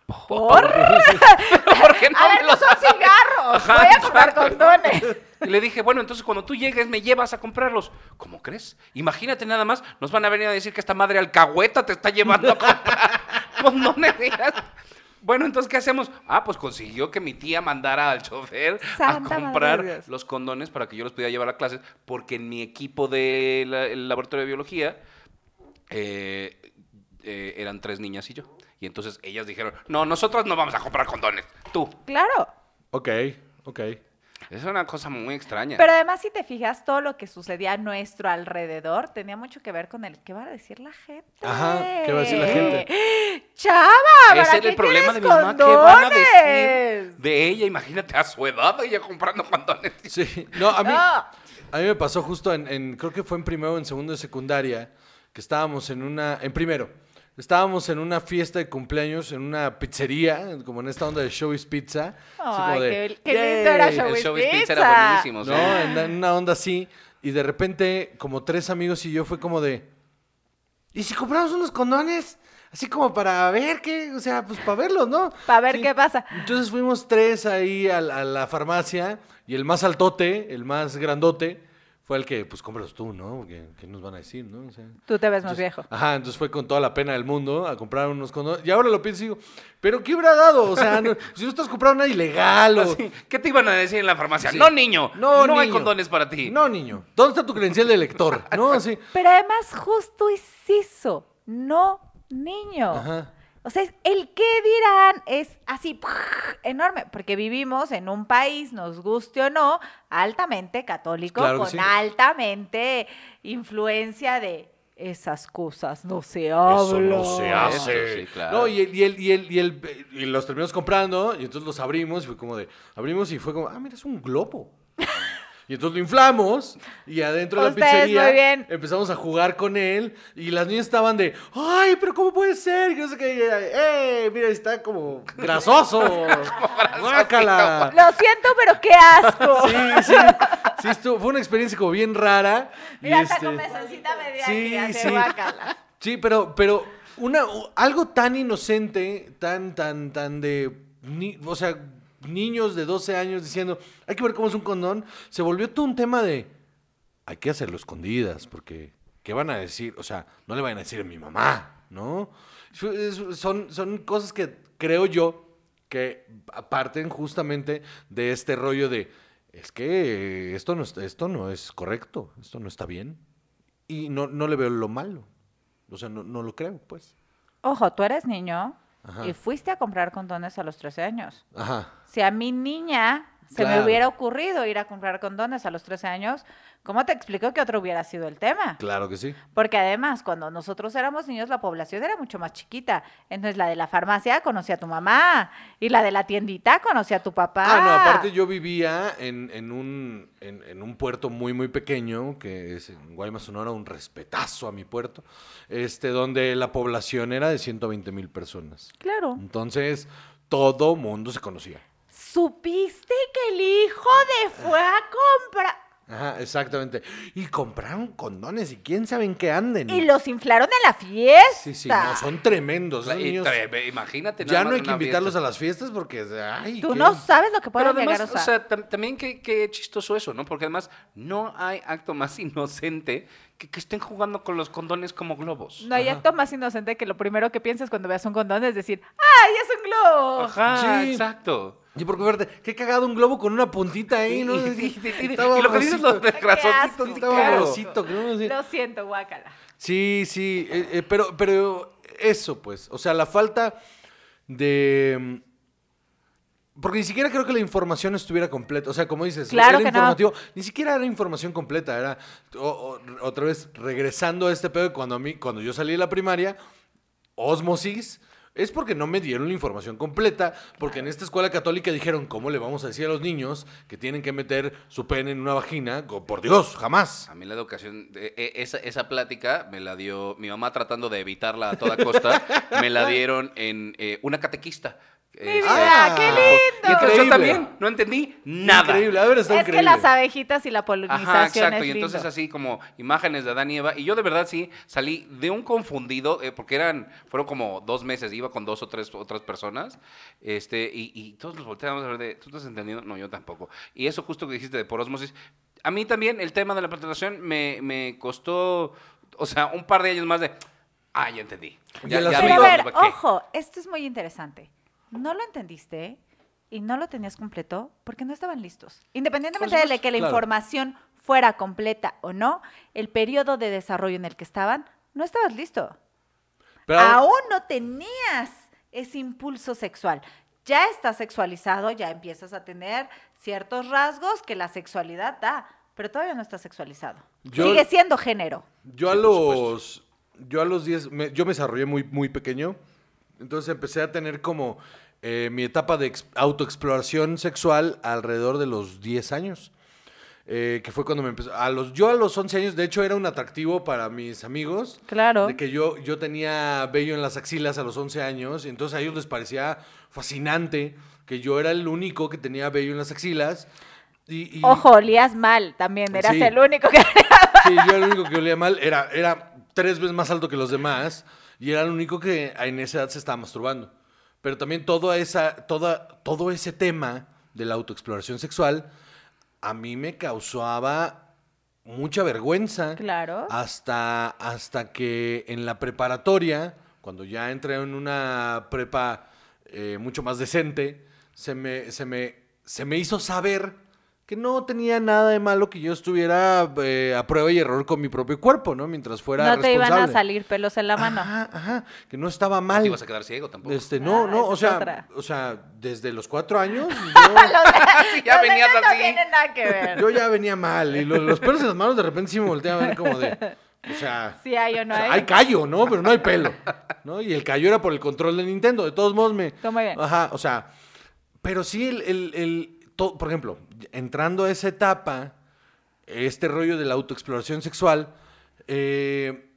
¿Por? ¿Por qué no a me ver, no los son cigarros. Ajá, Voy a comprar condones. Y le dije, bueno, entonces cuando tú llegues me llevas a comprarlos. ¿Cómo crees? Imagínate nada más, nos van a venir a decir que esta madre alcahueta te está llevando a comprar condones. Bueno, entonces, ¿qué hacemos? Ah, pues consiguió que mi tía mandara al chofer Santa a comprar los condones para que yo los pudiera llevar a clases, porque en mi equipo del laboratorio de biología eh, eh, eran tres niñas y yo. Y entonces ellas dijeron, no, nosotros no vamos a comprar condones, tú. Claro. Ok, ok. Es una cosa muy extraña. Pero además, si te fijas, todo lo que sucedía a nuestro alrededor tenía mucho que ver con el qué va a decir la gente. Ajá, ¿qué va a decir la gente? Chava, ¿para Ese era el problema de mi mamá. ¿Qué van a decir de ella? Imagínate a su edad ella comprando condones. Sí, no, a mí, No. a mí me pasó justo en, en- creo que fue en primero o en segundo de secundaria, que estábamos en una, en primero, estábamos en una fiesta de cumpleaños en una pizzería, como en esta onda de Showbiz Pizza. así Ay, como de, qué, qué lindo era. Showbiz El Showbiz Pizza. Pizza era buenísimo. No, sí. en, en una onda así, y de repente, como tres amigos y yo fue como de, ¿y si compramos unos condones? Así como para ver qué, o sea, pues para verlos, ¿no? Pa' ver Sí. qué pasa. Entonces fuimos tres ahí a la farmacia y el más altote, el más grandote, fue el que, pues cómpralos tú, ¿no? Porque, ¿qué nos van a decir, no? O sea, Tú te ves más viejo. Ajá, entonces fue con toda la pena del mundo a comprar unos condones. Y ahora lo pienso y digo, ¿pero qué hubiera dado? O sea, no- si no estás comprando una ilegal o... Así, ¿Qué te iban a decir en la farmacia? Sí. No, niño. No, No, hay niño. condones para ti. No, niño. ¿Dónde está tu credencial de lector? No, así. Pero además justo es eso, no niño. Ajá. O sea, es- el qué dirán es así enorme, porque vivimos en un país, nos guste o no, altamente católico, Claro con sí. altamente influencia de esas cosas no se hablan. no se hace. Eso, sí, claro. No, y, el, y, el, y, el, y, el- y los terminamos comprando y entonces los abrimos y fue como de, abrimos y fue como, ah, mira, es un globo. Y entonces lo inflamos y adentro de la pizzería muy bien. empezamos a jugar con él y las niñas estaban de, ay, pero ¿cómo puede ser? Que no sé qué, eh, mira, está como grasoso. Guácala. Lo siento, pero qué asco. Sí, sí, fue una experiencia como bien rara. y Mira, hasta este- con pezoncita me dio Sí, hace sí. guácala. Sí, pero, pero una, algo tan inocente, tan, tan, tan de, ni- o sea, niños de 12 años diciendo, hay que ver cómo es un condón, se volvió todo un tema de, hay que hacerlo escondidas, porque, ¿qué van a decir? O sea, no le vayan a decir a mi mamá, ¿no? Son, son cosas que creo yo que parten justamente de este rollo de, es que esto no, es- esto no es correcto, esto no está bien. Y no, no le veo lo malo. O sea, no, no lo creo, pues. Ojo, tú eres niño Ajá. y fuiste a comprar condones a los 13 años. Ajá. Si a mi niña se me hubiera ocurrido ir a comprar condones a los 13 años, ¿cómo te explico que otro hubiera sido el tema? Claro que sí. Porque además, cuando nosotros éramos niños, la población era mucho más chiquita. Entonces, la de la farmacia conocía a tu mamá y la de la tiendita conocía a tu papá. Ah, no, aparte yo vivía en, en un, en, en un puerto muy, muy pequeño, que es en Guaymas, Sonora, un respetazo a mi puerto, este, donde la población era de 120 mil personas. Claro. Entonces, todo mundo se conocía. ¿Supiste que el hijo de fue a comprar? Ajá, exactamente. Y compraron condones y quién sabe en qué anden. Y los inflaron en la fiesta. Sí, sí, no, son tremendos. Y niños. imagínate. Ya no hay que invitarlos fiesta. a las fiestas porque, ay, Tú qué- no sabes lo que Pero pueden además, llegar a o sea, tam- también qué, qué chistoso eso, ¿no? Porque además no hay acto más inocente que, que estén jugando con los condones como globos. No hay Ajá. acto más inocente que lo primero que piensas cuando veas un condón es decir, ¡ay, es un globo! Ajá, Sí. exacto. Y porque, fíjate, qué cagado un globo con una puntita ahí, Y, ¿no? y- y- Estaba lo que dices lo rosito. de asco, Estaba claro. rosito, ¿no? Sí. Lo siento, guácala. Sí, sí, eh, eh, pero, pero eso, pues, o sea, la falta de... mm, Porque ni siquiera creo que la información estuviera completa. O sea, como dices, Claro era no. informativo. Ni siquiera era información completa. Era, o- o- otra vez, regresando a este pedo, de cuando, a mí, cuando yo salí de la primaria, osmosis, es porque no me dieron la información completa, porque en esta escuela católica dijeron, ¿cómo le vamos a decir a los niños que tienen que meter su pene en una vagina? Por Dios, jamás. A mí la educación, eh, eh, esa, esa plática me la dio mi mamá tratando de evitarla a toda costa, me la dieron en eh, una catequista. ¡Mi Este, vida, qué lindo! Y entonces yo también no entendí nada. Increíble, a ver, está Es increíble. que las abejitas y la polinización Ajá, exacto. es Y entonces lindo. así como imágenes de Adán y Eva. Y yo de verdad sí salí de un confundido, eh, porque eran, fueron como dos meses, iba con dos o tres otras personas, este, y, y todos nos volteamos a ver de, ¿tú estás entendiendo? No, yo tampoco. Y eso justo que dijiste de por osmosis, a mí también el tema de la presentación me, me costó, o sea, un par de años más de, ah, ya entendí. Ya, ojo, esto es muy interesante. No lo entendiste y no lo tenías completo porque no estaban listos. Independientemente de supuesto, que la claro. información fuera completa o no, el periodo de desarrollo en el que estaban, no estabas listo. Pero- Aún no tenías ese impulso sexual. Ya estás sexualizado, ya empiezas a tener ciertos rasgos que la sexualidad da, pero todavía no estás sexualizado. Yo- Sigue siendo género. Yo a los. Yo a los 10. me- yo me desarrollé muy, muy pequeño. Entonces empecé a tener como eh, mi etapa de ex- autoexploración sexual alrededor de los 10 años. Eh, que fue cuando me empezó. A los, yo a los 11 años, de hecho, era un atractivo para mis amigos. Claro. De que yo, yo tenía vello en las axilas a los 11 años. Y entonces a ellos les parecía fascinante que yo era el único que tenía vello en las axilas. Y, y- Ojo, olías mal también, eras Sí. el único que... Sí, yo era el único que olía mal. Era, era tres veces más alto que los demás. Y era el único que en esa edad se estaba masturbando. Pero también toda esa, toda, todo ese tema de la autoexploración sexual a mí me causaba mucha vergüenza. Claro. Hasta, hasta que en la preparatoria, cuando ya entré en una prepa eh, mucho más decente, se me, se, me, se me hizo saber que no tenía nada de malo que yo estuviera eh, a prueba y error con mi propio cuerpo, ¿no? Mientras fuera No te iban a salir pelos en la mano. Ajá, ajá, que no estaba No mal. te ibas a quedar ciego tampoco. Este, no, Ah, no, o sea, otra. o sea, desde los cuatro años yo, Sí, ya venías así. No tienen nada que ver. yo ya venía mal y lo- los pelos en las manos de repente sí me volteaban a ver como de, o sea, Si hay o no o sea, hay. hay callo, ¿no? Pero no hay pelo, ¿no? Y el callo era por el control de Nintendo, de todos modos me... Muy bien. Ajá, o sea, pero sí el, el, el- por ejemplo, entrando a esa etapa, este rollo de la autoexploración sexual, eh,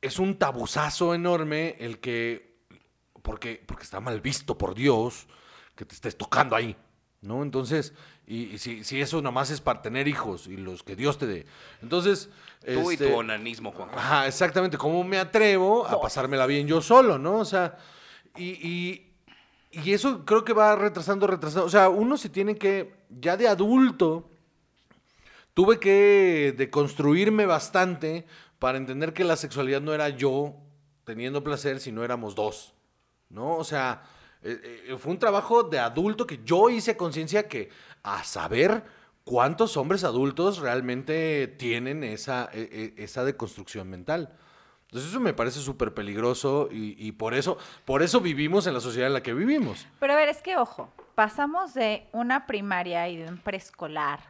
es un tabuzazo enorme el que, porque, porque está mal visto por Dios, que te estés tocando ahí, ¿no? Entonces, y, y si, si eso nomás es para tener hijos y los que Dios te dé. Entonces... Tú y este, tu onanismo, Juan. Ajá, exactamente. ¿Cómo me atrevo a pasármela bien yo solo, no? O sea, y, y, y eso creo que va retrasando, retrasando. O sea, uno se tiene que, ya de adulto, tuve que deconstruirme bastante para entender que la sexualidad no era yo teniendo placer, sino éramos dos, ¿no? O sea, eh, eh, fue un trabajo de adulto que yo hice conciencia que a saber cuántos hombres adultos realmente tienen esa, e- e- esa deconstrucción mental. Entonces eso me parece súper peligroso y, y por eso, por eso vivimos en la sociedad en la que vivimos. Pero a ver, es que ojo, pasamos de una primaria y de un preescolar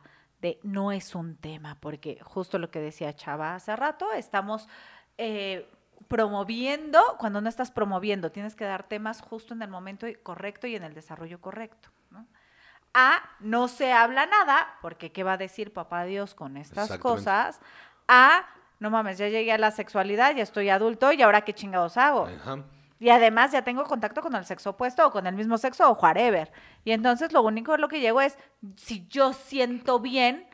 de no es un tema, porque justo lo que decía Chava hace rato, estamos eh, promoviendo, cuando no estás promoviendo, tienes que dar temas justo en el momento correcto y en el desarrollo correcto. ¿no? A, no se habla nada, porque ¿qué va a decir papá Dios con estas cosas? A, no mames, ya llegué a la sexualidad, ya estoy adulto y ahora qué chingados hago. Ajá. Y además ya tengo contacto con el sexo opuesto o con el mismo sexo o whatever. Y entonces lo único a lo que llego es, si yo siento bien,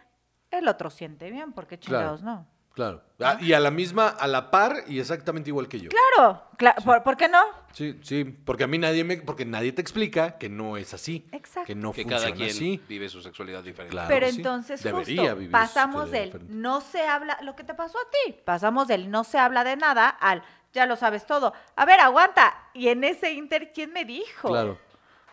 el otro siente bien, porque Claro. chingados no. Claro. Ah, y a la misma, a la par y exactamente igual que yo. Claro, cla- ¿por, por qué no? Sí, sí, porque a mí nadie me, porque nadie te explica que no es así. Exacto. Que no que funciona cada quien así. vive su sexualidad diferente. Claro. Pero sí. entonces Debería justo vivir su pasamos del diferente. no se habla, lo que te pasó a ti, pasamos del no se habla de nada al ya lo sabes todo. A ver, aguanta. Y en ese inter, ¿quién me dijo? Claro,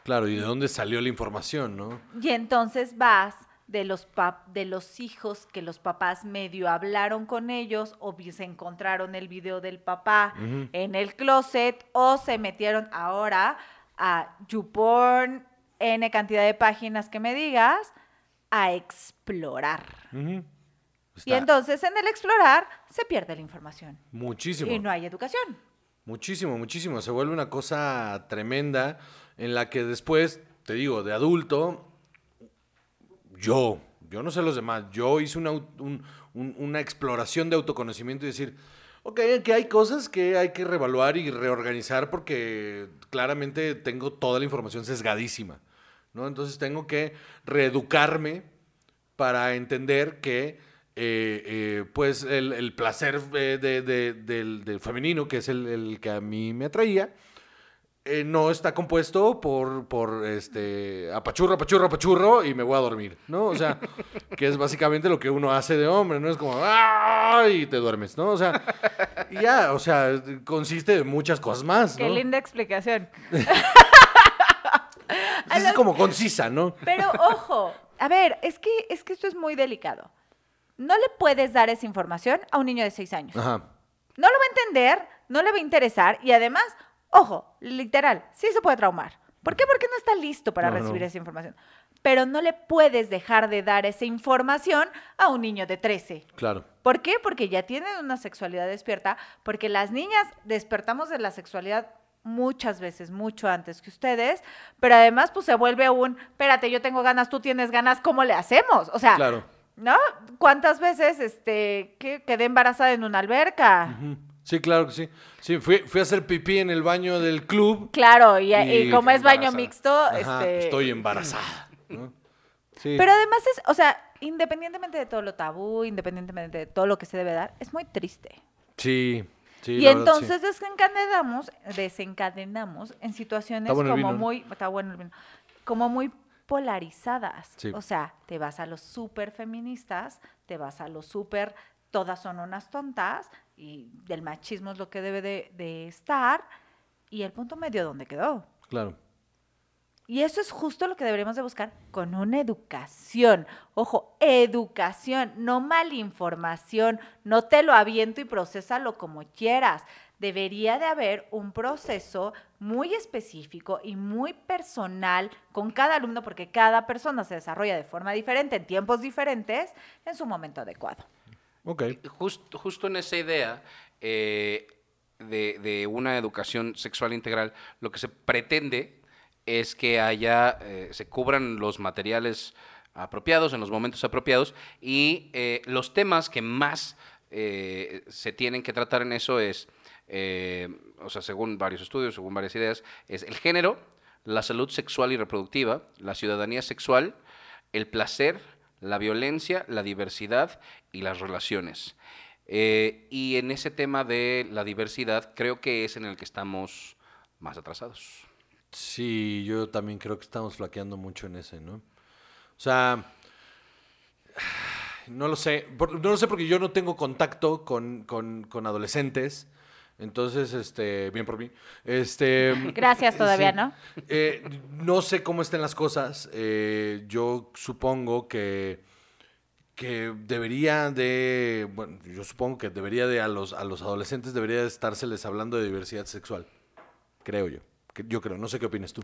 claro. ¿Y de dónde salió la información, no? Y entonces vas de los, pap- de los hijos que los papás medio hablaron con ellos o se encontraron el video del papá en el closet o se metieron ahora a YouPorn, N cantidad de páginas que me digas, a explorar. Y entonces en el explorar se pierde la información muchísimo. y no hay educación. Muchísimo, muchísimo. Se vuelve una cosa tremenda en la que después, te digo, de adulto, yo, yo no sé los demás, yo hice una, una exploración de autoconocimiento y decir, ok, que hay cosas que hay que reevaluar y reorganizar porque claramente tengo toda la información sesgadísima, ¿no? Entonces tengo que reeducarme para entender que eh, eh, pues el, placer eh, de- de- del, del femenino, que es el, el que a mí me atraía, eh, no está compuesto por, por este apachurro, apachurro, apachurro y me voy a dormir, ¿no? O sea, que es básicamente lo que uno hace de hombre, ¿no? Es como ¡ah! y te duermes, ¿no? O sea, ya, o sea, consiste de muchas cosas más, Qué ¿no? linda explicación. Es como concisa, ¿no? Pero ojo, a ver, es que, es que esto es muy delicado. No le puedes dar esa información a un niño de seis años. Ajá. No lo va a entender, no le va a interesar y además, ojo, literal, sí se puede traumar. ¿Por qué? Porque no está listo para No, no. recibir esa información. Pero no le puedes dejar de dar esa información a un niño de 13. Claro. ¿Por qué? Porque ya tienen una sexualidad despierta, porque las niñas despertamos de la sexualidad muchas veces, mucho antes que ustedes, pero además pues se vuelve un, espérate, yo tengo ganas, tú tienes ganas, ¿cómo le hacemos? O sea, Claro. ¿no? ¿Cuántas veces este, que quedé embarazada en una alberca? Sí, claro que sí. Sí, fui, fui a hacer pipí en el baño del club. Claro, y, y Y como es baño mixto, Ajá, este... estoy embarazada. ¿no? Sí. Pero además es, o sea, independientemente de todo lo tabú, independientemente de todo lo que se debe dar, es muy triste. Sí, sí. y la verdad, sí. entonces desencadenamos, desencadenamos en situaciones bueno como vino, ¿no? muy, está bueno el vino, como muy polarizadas. Sí. O sea, te vas a los súper feministas, te vas a los súper, todas son unas tontas, y del machismo es lo que debe de, de estar, y el punto medio, ¿dónde quedó? Claro. Y eso es justo lo que deberíamos de buscar con una educación. Ojo, educación, no malinformación, no te lo aviento y procésalo como quieras. Debería de haber un proceso muy específico y muy personal con cada alumno, porque cada persona se desarrolla de forma diferente, en tiempos diferentes, en su momento adecuado. Ok. Just- justo en esa idea eh, de, una educación sexual integral, lo que se pretende es que haya, eh, se cubran los materiales apropiados en los momentos apropiados y eh, los temas que más eh, se tienen que tratar en eso es, o sea, según varios estudios, según varias ideas, es el género, la salud sexual y reproductiva, la ciudadanía sexual, el placer, la violencia, la diversidad y las relaciones. Eh, y en ese tema de la diversidad, creo que es en el que estamos más atrasados. Sí, yo también creo que estamos flaqueando mucho en ese, ¿no? O sea, no lo sé. no lo sé porque yo no tengo contacto con, con- con adolescentes. Entonces, este, bien por mí. Este, Gracias todavía, sí. ¿no? Eh, no sé cómo estén las cosas. Eh, yo supongo que, que debería de, bueno, yo supongo que debería de a los, a los adolescentes debería de estárseles hablando de diversidad sexual. Creo yo. Yo creo, no sé qué opinas tú.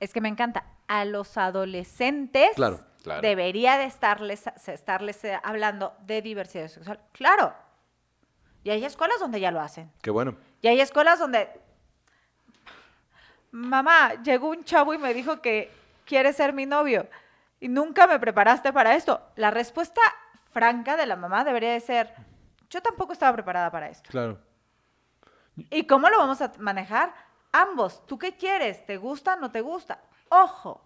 Es que me encanta. A los adolescentes Claro, claro. debería de estarles, estarles eh, hablando de diversidad sexual. Claro. Y hay escuelas donde ya lo hacen. Qué bueno. Y hay escuelas donde, mamá, llegó un chavo y me dijo que quiere ser mi novio y nunca me preparaste para esto. La respuesta franca de la mamá debería de ser, yo tampoco estaba preparada para esto. Claro. ¿Y cómo lo vamos a manejar? Ambos. ¿Tú qué quieres? ¿Te gusta o no te gusta? Ojo.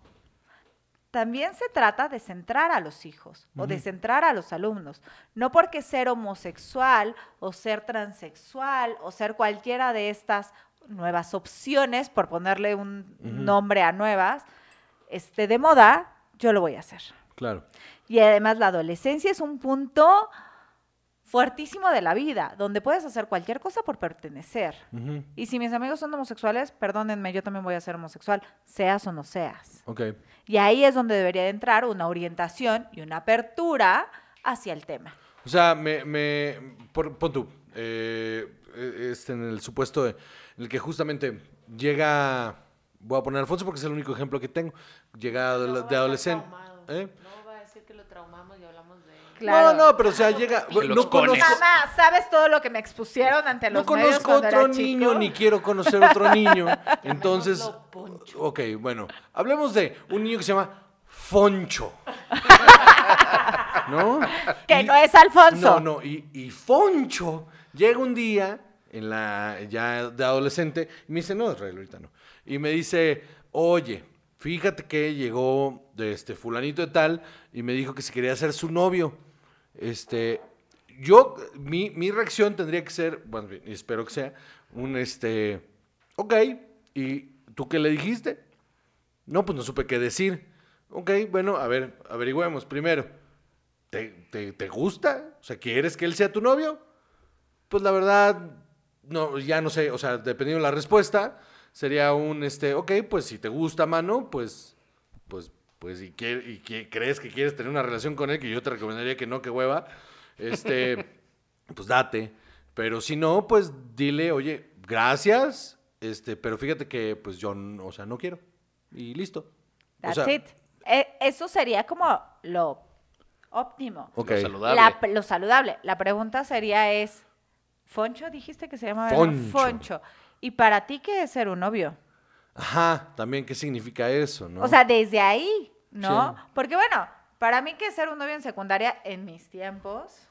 También se trata de centrar a los hijos o de centrar a los alumnos. No porque ser homosexual o ser transexual o ser cualquiera de estas nuevas opciones, por ponerle un nombre a nuevas, esté de moda, yo lo voy a hacer. Claro. Y además la adolescencia es un punto fuertísimo de la vida, donde puedes hacer cualquier cosa por pertenecer. Y si mis amigos son homosexuales, perdónenme, yo también voy a ser homosexual, seas o no seas. Y ahí es donde debería de entrar una orientación y una apertura hacia el tema. O sea, me, me por- pon tú, eh, eh, este, en el supuesto de- en el que justamente llega, voy a poner a Alfonso porque es el único ejemplo que tengo, llega de, No adolescente. ¿eh? No va a decir que lo traumamos y hablamos de él. Claro. No, no, pero o sea, llega, no conozco, Mamá, ¿sabes todo lo que me expusieron ante no los medios conozco otro era niño chico? ni quiero conocer otro niño, entonces, ok, bueno, hablemos de un niño que se llama Foncho. ¿No? Que Y- no es Alfonso. No, no, y, y Foncho llega un día, en la, ya de adolescente, y me dice, no, Israel, ahorita no. Y me dice, oye, fíjate que llegó de este fulanito de tal y me dijo que se quería hacer su novio. Este, yo, mi, mi reacción tendría que ser, bueno, espero que sea, un este, ok, ¿y tú qué le dijiste? No, pues no supe qué decir. Ok, bueno, a ver, averigüemos primero. ¿Te, te, te gusta? O sea, ¿quieres que él sea tu novio? Pues la verdad, no, ya no sé, o sea, dependiendo de la respuesta, sería un, este, ok, pues si te gusta, mano, pues, pues, pues, y, crees que quieres tener una relación con él, que yo te recomendaría que no, que hueva, este, pues date. Pero si no, pues dile, oye, gracias, este, pero fíjate que, pues yo, o sea, no quiero. Y listo. O That's sea, it. Eh, eso sería como lo óptimo. Lo saludable. La- lo saludable. La pregunta sería es, Foncho, dijiste que se llamaba ¿verdad? Foncho. Foncho. ¿Y para ti qué es ser un novio? Ajá, también qué significa eso, ¿no? O sea, desde ahí, ¿no? Sí. Porque bueno, para mí que ser un novio en secundaria en mis tiempos,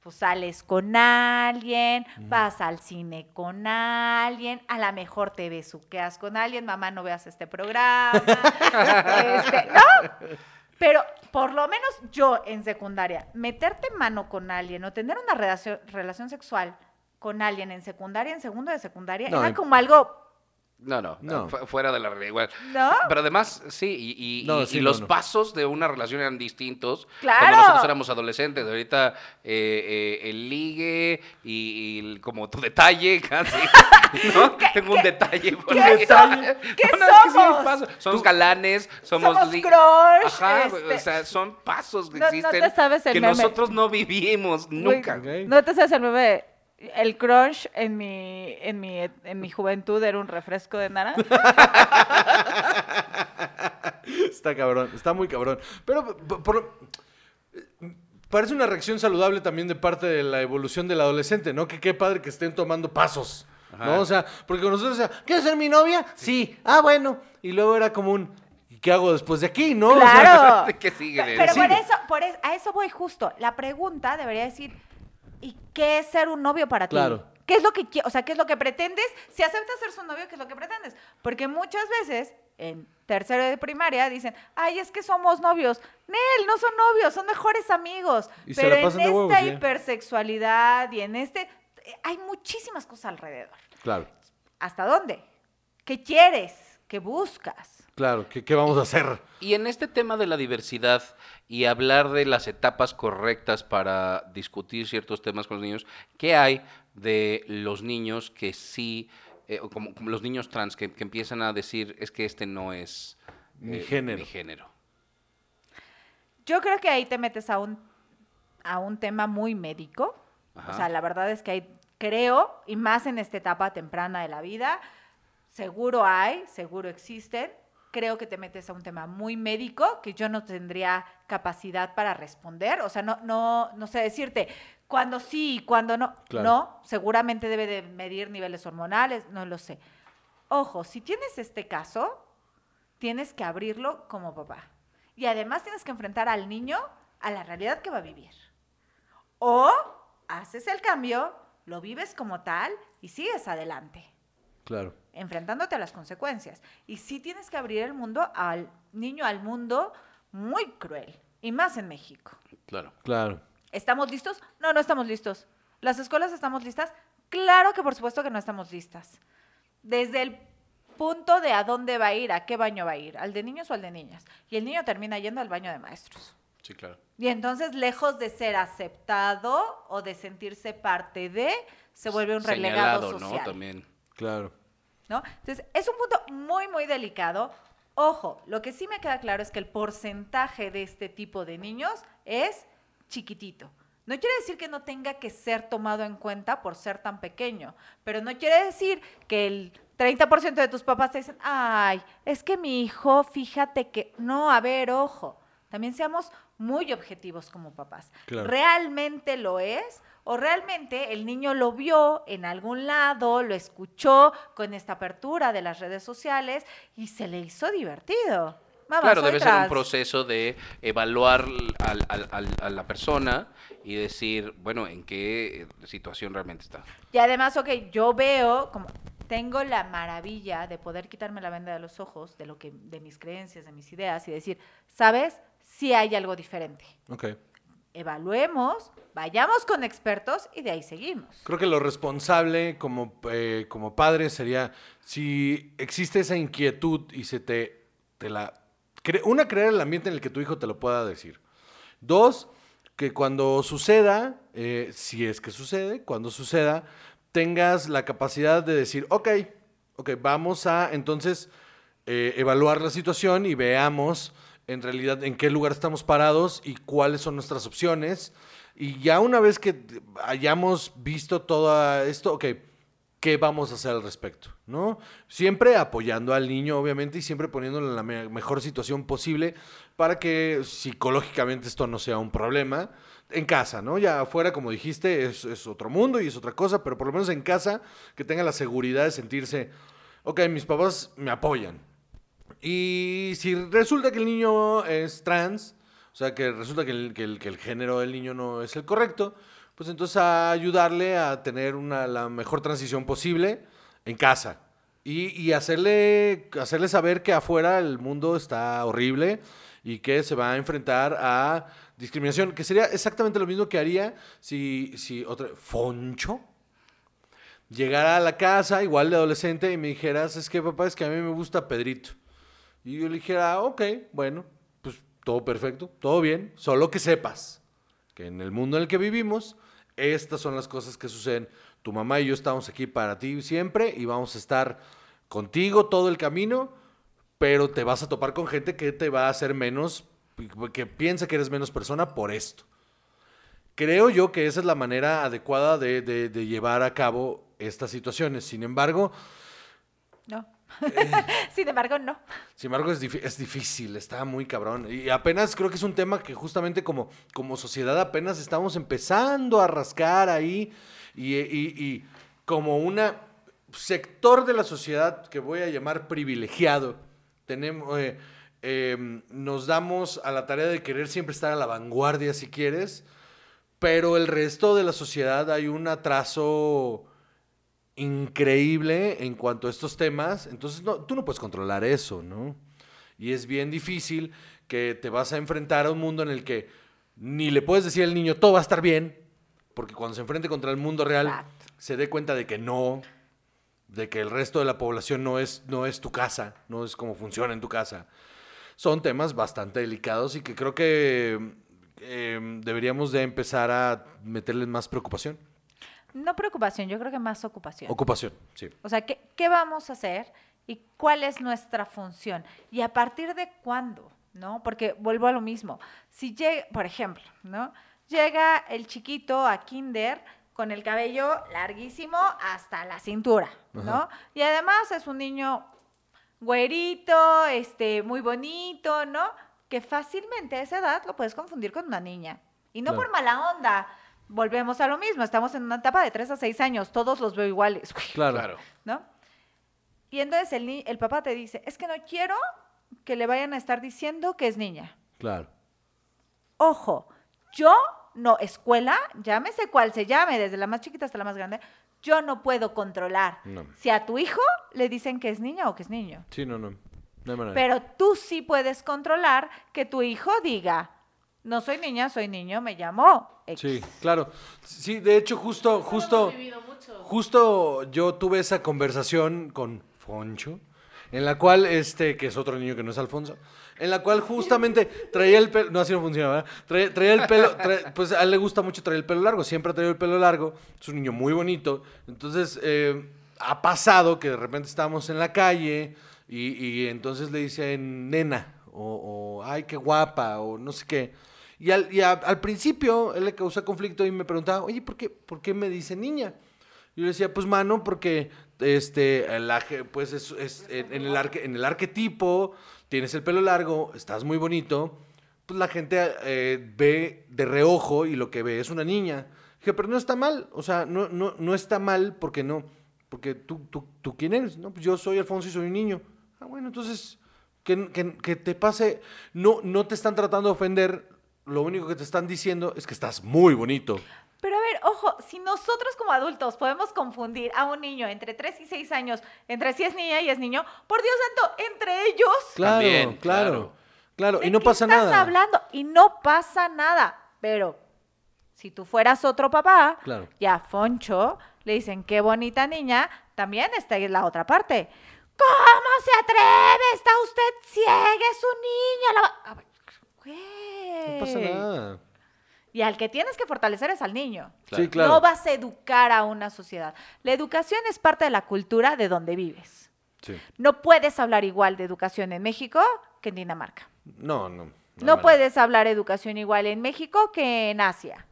pues sales con alguien, vas al cine con alguien, a lo mejor te besuqueas con alguien, mamá, no veas este programa. este, no, pero por lo menos yo en secundaria, meterte mano con alguien o tener una relación, relación sexual con alguien en secundaria, en segundo de secundaria, No, era como algo No, no, No. fu- fuera de la realidad igual. ¿No? Pero además, sí, y, y- No, y- sí, y no, los no. pasos de una relación eran distintos ¡Claro! cuando nosotros éramos adolescentes. Ahorita eh, eh, el ligue y, y el- como tu detalle casi, ¿no? Tengo un detalle. por qué somos? ¿Qué No, no, es que sí somos? pasos. Somos galanes, somos... Somos crush, Ajá, este- o sea, son pasos que No- no existen te sabes el que meme. nosotros no vivimos nunca. No te sabes el bebé. El crunch en mi, en mi, en mi juventud era un refresco de naranja. Está cabrón, está muy cabrón. Pero por- parece una reacción saludable también de parte de la evolución del adolescente, ¿no? Que qué padre que estén tomando pasos, Ajá. ¿no? O sea, porque con nosotros, o sea, ¿quieres ser mi novia? Sí. Ah, bueno. Y luego era como un, ¿y qué hago después de aquí, no? O sea, Claro. ¿De qué sigue? Pero Sí. por eso, por es- a eso voy justo. La pregunta debería decir, ¿y qué es ser un novio para ti? Claro. ¿Qué es lo que o sea, qué es lo que pretendes? Si aceptas ser su novio, ¿qué es lo que pretendes? Porque muchas veces en tercero de primaria dicen, "Ay, es que somos novios." Nel, no son novios, son mejores amigos. Y Pero en esta huevos, ya. hipersexualidad y en este eh, hay muchísimas cosas alrededor. Claro, ¿Hasta dónde? ¿Qué quieres? ¿Qué buscas? Claro, ¿qué, qué vamos a hacer? Y en este tema de la diversidad y hablar de las etapas correctas para discutir ciertos temas con los niños, ¿qué hay de los niños que sí, eh, o como, como los niños trans que, que empiezan a decir es que este no es Mi eh, género. mi género? Yo creo que ahí te metes a un, a un tema muy médico. Ajá. O sea, la verdad es que hay, creo, y más en esta etapa temprana de la vida, seguro hay, seguro existen. Creo que te metes a un tema muy médico que yo no tendría capacidad para responder. O sea, no, no, no sé decirte cuándo sí y cuándo no. Claro. No, seguramente debe de medir niveles hormonales, no lo sé. Ojo, si tienes este caso, tienes que abrirlo como papá. Y además tienes que enfrentar al niño a la realidad que va a vivir. O haces el cambio, lo vives como tal y sigues adelante, Claro. enfrentándote a las consecuencias. Y sí tienes que abrir el mundo al niño al mundo muy cruel, y más en México. Claro. Claro. ¿Estamos listos? No, no estamos listos. ¿Las escuelas estamos listas? Claro que por supuesto que no estamos listas. Desde el punto de a dónde va a ir, a qué baño va a ir, al de niños o al de niñas. Y el niño termina yendo al baño de maestros. Sí, claro. Y entonces, lejos de ser aceptado o de sentirse parte de, se vuelve un relegado Señalado, social. ¿no? También. Claro. ¿No? Entonces, es un punto muy, muy delicado. Ojo, lo que sí me queda claro es que el porcentaje de este tipo de niños es chiquitito. No quiere decir que no tenga que ser tomado en cuenta por ser tan pequeño, pero no quiere decir que el 30% de tus papás te dicen, ay, es que mi hijo, fíjate que, no, a ver, ojo, también seamos muy objetivos como papás. Claro. ¿Realmente lo es? ¿O realmente el niño lo vio en algún lado, lo escuchó con esta apertura de las redes sociales y se le hizo divertido? Mamá, Claro, debe ser un proceso de evaluar al- al- al- a la persona y decir, bueno, en qué eh, situación realmente está. Y además, ok, yo veo como tengo la maravilla de poder quitarme la venda de los ojos de lo que de mis creencias, de mis ideas y decir, ¿sabes? Sí hay algo diferente. Ok. Evaluemos, vayamos con expertos y de ahí seguimos. Creo que lo responsable como, eh, como padre sería si existe esa inquietud y se te, la... cre- Una, crear el ambiente en el que tu hijo te lo pueda decir. Dos, que cuando suceda, eh, si es que sucede, cuando suceda, tengas la capacidad de decir, ok, ok, vamos a entonces eh, evaluar la situación y veamos en realidad en qué lugar estamos parados y cuáles son nuestras opciones. Y ya una vez que hayamos visto todo esto, ok, ¿qué vamos a hacer al respecto? ¿No? Siempre apoyando al niño, obviamente, y siempre poniéndolo en la me- mejor situación posible para que psicológicamente esto no sea un problema. En casa, ¿no? Ya afuera, como dijiste, es, es otro mundo y es otra cosa, pero por lo menos en casa, que tenga la seguridad de sentirse, ok, mis papás me apoyan, y si resulta que el niño es trans, o sea, que resulta que el, que el- que el género del niño no es el correcto, pues entonces a ayudarle a tener una, la mejor transición posible en casa. Y, y hacerle, hacerle saber que afuera el mundo está horrible y que se va a enfrentar a discriminación, que sería exactamente lo mismo que haría si, si otra... Foncho llegara a la casa, igual de adolescente, y me dijeras, es que papá, es que a mí me gusta Pedrito. Y yo le dijera, "Ah, ok, bueno, pues todo perfecto, todo bien, solo que sepas que en el mundo en el que vivimos, estas son las cosas que suceden. Tu mamá y yo estamos aquí para ti siempre y vamos a estar contigo todo el camino, pero te vas a topar con gente que te va a hacer menos, que piensa que eres menos persona por esto. Creo yo que esa es la manera adecuada de, de- de llevar a cabo estas situaciones. Sin embargo, No. Sin embargo, no. sin embargo, es, es difícil, está muy cabrón. Y apenas creo que es un tema que justamente como, como sociedad apenas estamos empezando a rascar ahí y, como un sector de la sociedad que voy a llamar privilegiado, tenemos, eh, eh, nos damos a la tarea de querer siempre estar a la vanguardia si quieres, pero el resto de la sociedad hay un atraso increíble en cuanto a estos temas, entonces no, tú no puedes controlar eso, ¿no? Y es bien difícil que te vas a enfrentar a un mundo en el que ni le puedes decir al niño todo va a estar bien, porque cuando se enfrente contra el mundo real Exacto. se dé cuenta de que no, de que el resto de la población no es, no es tu casa, no es como funciona en tu casa. Son temas bastante delicados y que creo que eh, deberíamos de empezar a meterles más preocupación. No preocupación, yo creo que más ocupación. Ocupación, sí. O sea, ¿qué, qué vamos a hacer y cuál es nuestra función? ¿Y a partir de cuándo? ¿No? Porque vuelvo a lo mismo. Si llega, por ejemplo, ¿no? Llega el chiquito a kinder con el cabello larguísimo hasta la cintura, ¿no? Ajá. Y además es un niño güerito, este, muy bonito, ¿no? Que fácilmente a esa edad lo puedes confundir con una niña. Y no Claro. por mala onda. Volvemos a lo mismo. Estamos en una etapa de 3 a 6 años. Todos los veo iguales. Claro. Claro. ¿no? Y entonces el, el papá te dice, es que no quiero que le vayan a estar diciendo que es niña. Claro. Ojo, yo no, escuela, llámese cual se llame, desde la más chiquita hasta la más grande, yo no puedo controlar No. si a tu hijo le dicen que es niña o que es niño. Sí, no, no. No hay manera. Pero tú sí puedes controlar que tu hijo diga, no soy niña, soy niño, me llamo X". Sí, claro. Sí, de hecho, justo, justo, hemos vivido mucho. justo yo tuve esa conversación con Foncho, en la cual, este, que es otro niño que no es Alfonso, en la cual justamente traía el pelo, no, así no funciona, ¿verdad? Traía, traía el pelo, trae- pues a él le gusta mucho traer el pelo largo, siempre ha traído el pelo largo, es un niño muy bonito, entonces eh, ha pasado que de repente estábamos en la calle y, y entonces le dicen nena, o, o, ay, qué guapa, o no sé qué. Y al, y a- al principio él le causa conflicto y me preguntaba, oye, ¿por qué, ¿por qué me dice niña? Yo le decía, pues mano, porque este, aje- pues es, es- en, en el arque- en el arquetipo, tienes el pelo largo, estás muy bonito, pues la gente eh, ve de reojo y lo que ve es una niña. Dije, pero no está mal, o sea, no, no, no está mal porque no, porque tú, tú, tú quién eres, ¿no? Pues yo soy Alfonso y soy un niño. Ah, bueno, entonces, que, que- que te pase, no, no te están tratando de ofender, lo único que te están diciendo es que estás muy bonito. Pero a ver, ojo, si nosotros como adultos podemos confundir a un niño entre 3 y 6 años, entre si es niña y es niño, por Dios santo, entre ellos. Claro, También, claro, claro. claro, ¿de y no qué pasa estás nada. hablando? Y no pasa nada. Pero si tú fueras otro papá, Claro. y a Foncho le dicen, qué bonita niña, también está en la otra parte. ¿Cómo se atreve? Está usted ciega, es un niño. la va-". A ver, güey. No pasa nada. Y al que tienes que fortalecer es al niño. Sí, claro. No vas a educar a una sociedad. La educación es parte de la cultura de donde vives. Sí. No puedes hablar igual de educación en México que en Dinamarca. No, no. No, puedes hablar educación igual en México que en Asia.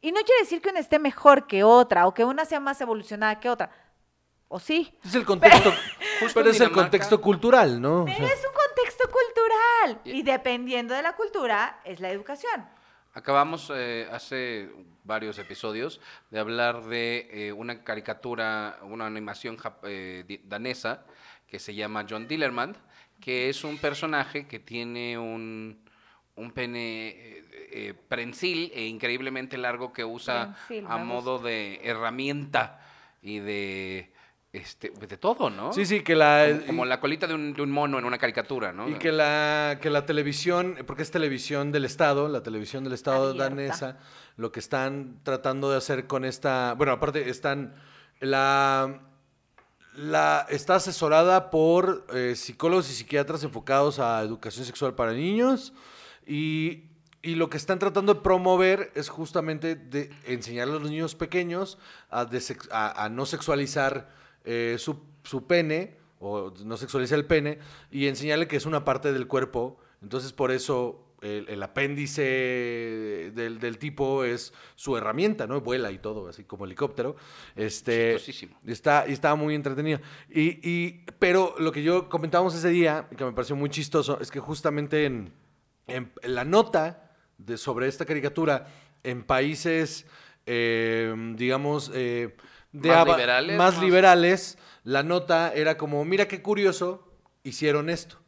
Y no quiere decir que una esté mejor que otra o que una sea más evolucionada que otra. ¿O sí? Es el contexto, pero es el contexto cultural, ¿no? O Pero sea, es un Y dependiendo de la cultura, es la educación. Acabamos eh, hace varios episodios de hablar de eh, una caricatura, una animación eh, danesa que se llama John Dillermand, que es un personaje que tiene un, un pene prensil e increíblemente largo que usa Prensil, a modo de herramienta y de este de todo, ¿no? Sí, sí, que la... Como, como la colita de un, de un mono en una caricatura, ¿no? Y que la, que la televisión, porque es televisión del Estado, la televisión del Estado Abierta. danesa, lo que están tratando de hacer con esta, bueno, aparte están La, la, está asesorada por eh, psicólogos y psiquiatras enfocados a educación sexual para niños y, y lo que están tratando de promover es justamente de enseñar a los niños pequeños a, desex- a- a no sexualizar eh, su, su pene o no sexualizar el pene y enseñarle que es una parte del cuerpo. Entonces por eso el, el apéndice del, del tipo es su herramienta, ¿no? Vuela y todo, así como helicóptero. Este, Chistosísimo. Está, y estaba muy entretenido. Y, y- pero lo que yo comentábamos ese día, que me pareció muy chistoso, es que justamente en, en la nota de, sobre esta caricatura, en países, eh, digamos, eh, de Más liberales, más más- liberales, la nota era como, mira qué curioso, hicieron esto.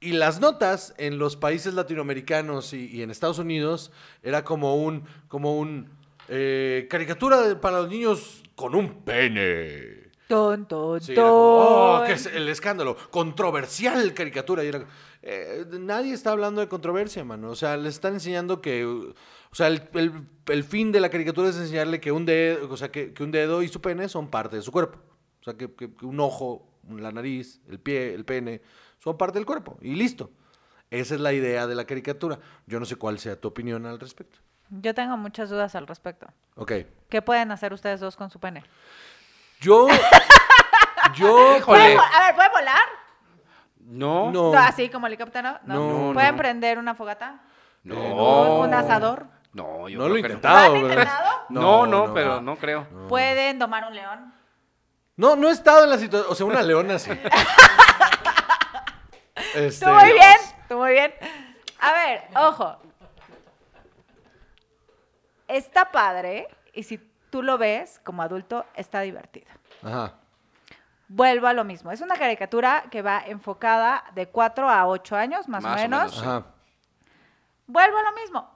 Y las notas en los países latinoamericanos y, y en Estados Unidos era como un, como un eh, caricatura de- para los niños con un pene. Ton, ton, Sí, era como, oh, ton. que es el escándalo, controversial caricatura. Y era, eh, nadie está hablando de controversia, mano. O sea, le están enseñando que, o sea, el, el- el fin de la caricatura es enseñarle que un dedo, o sea, que, que un dedo y su pene son parte de su cuerpo. O sea, que, que- que un ojo, la nariz, el pie, el pene, son parte del cuerpo. Y listo. Esa es la idea de la caricatura. Yo no sé cuál sea tu opinión al respecto. Yo tengo muchas dudas al respecto. Ok. ¿Qué pueden hacer ustedes dos con su pene? Yo. yo. Híjole. ¿Pueden vo- a ver, ¿pueden volar? No. No. Así como helicóptero. No. No, ¿Pueden no. prender una fogata? No. ¿Un, un asador? No, yo No creo lo he que no. intentado. ¿Lo han intentado? No, no, pero no creo. ¿Pueden domar un león? No, no he estado en la situación. O sea, una leona sí. Este, Tú muy bien, tú muy bien. A ver, ojo. Está padre y si tú lo ves como adulto, está divertido. Ajá. Vuelvo a lo mismo. Es una caricatura que va enfocada de 4 a 8 años, más, Más o o menos. menos. Ajá. Vuelvo a lo mismo.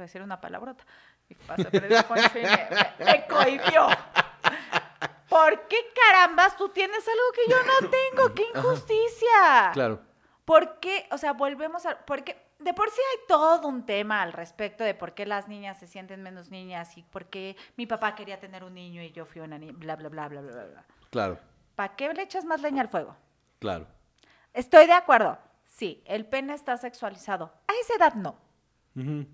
Voy a decir una palabrota. Y pasa y me, me- me cohibió. ¿Por qué carambas tú tienes algo que yo no tengo? ¡Qué injusticia! Claro. ¿Por qué? O sea, volvemos a... Porque de por sí hay todo un tema al respecto de por qué las niñas se sienten menos niñas y por qué mi papá quería tener un niño y yo fui una niña, bla, bla, bla, bla, bla, bla. Claro. ¿Para qué le echas más leña al fuego? Claro. Estoy de acuerdo. Sí, el pene está sexualizado. A esa edad no. Ujú.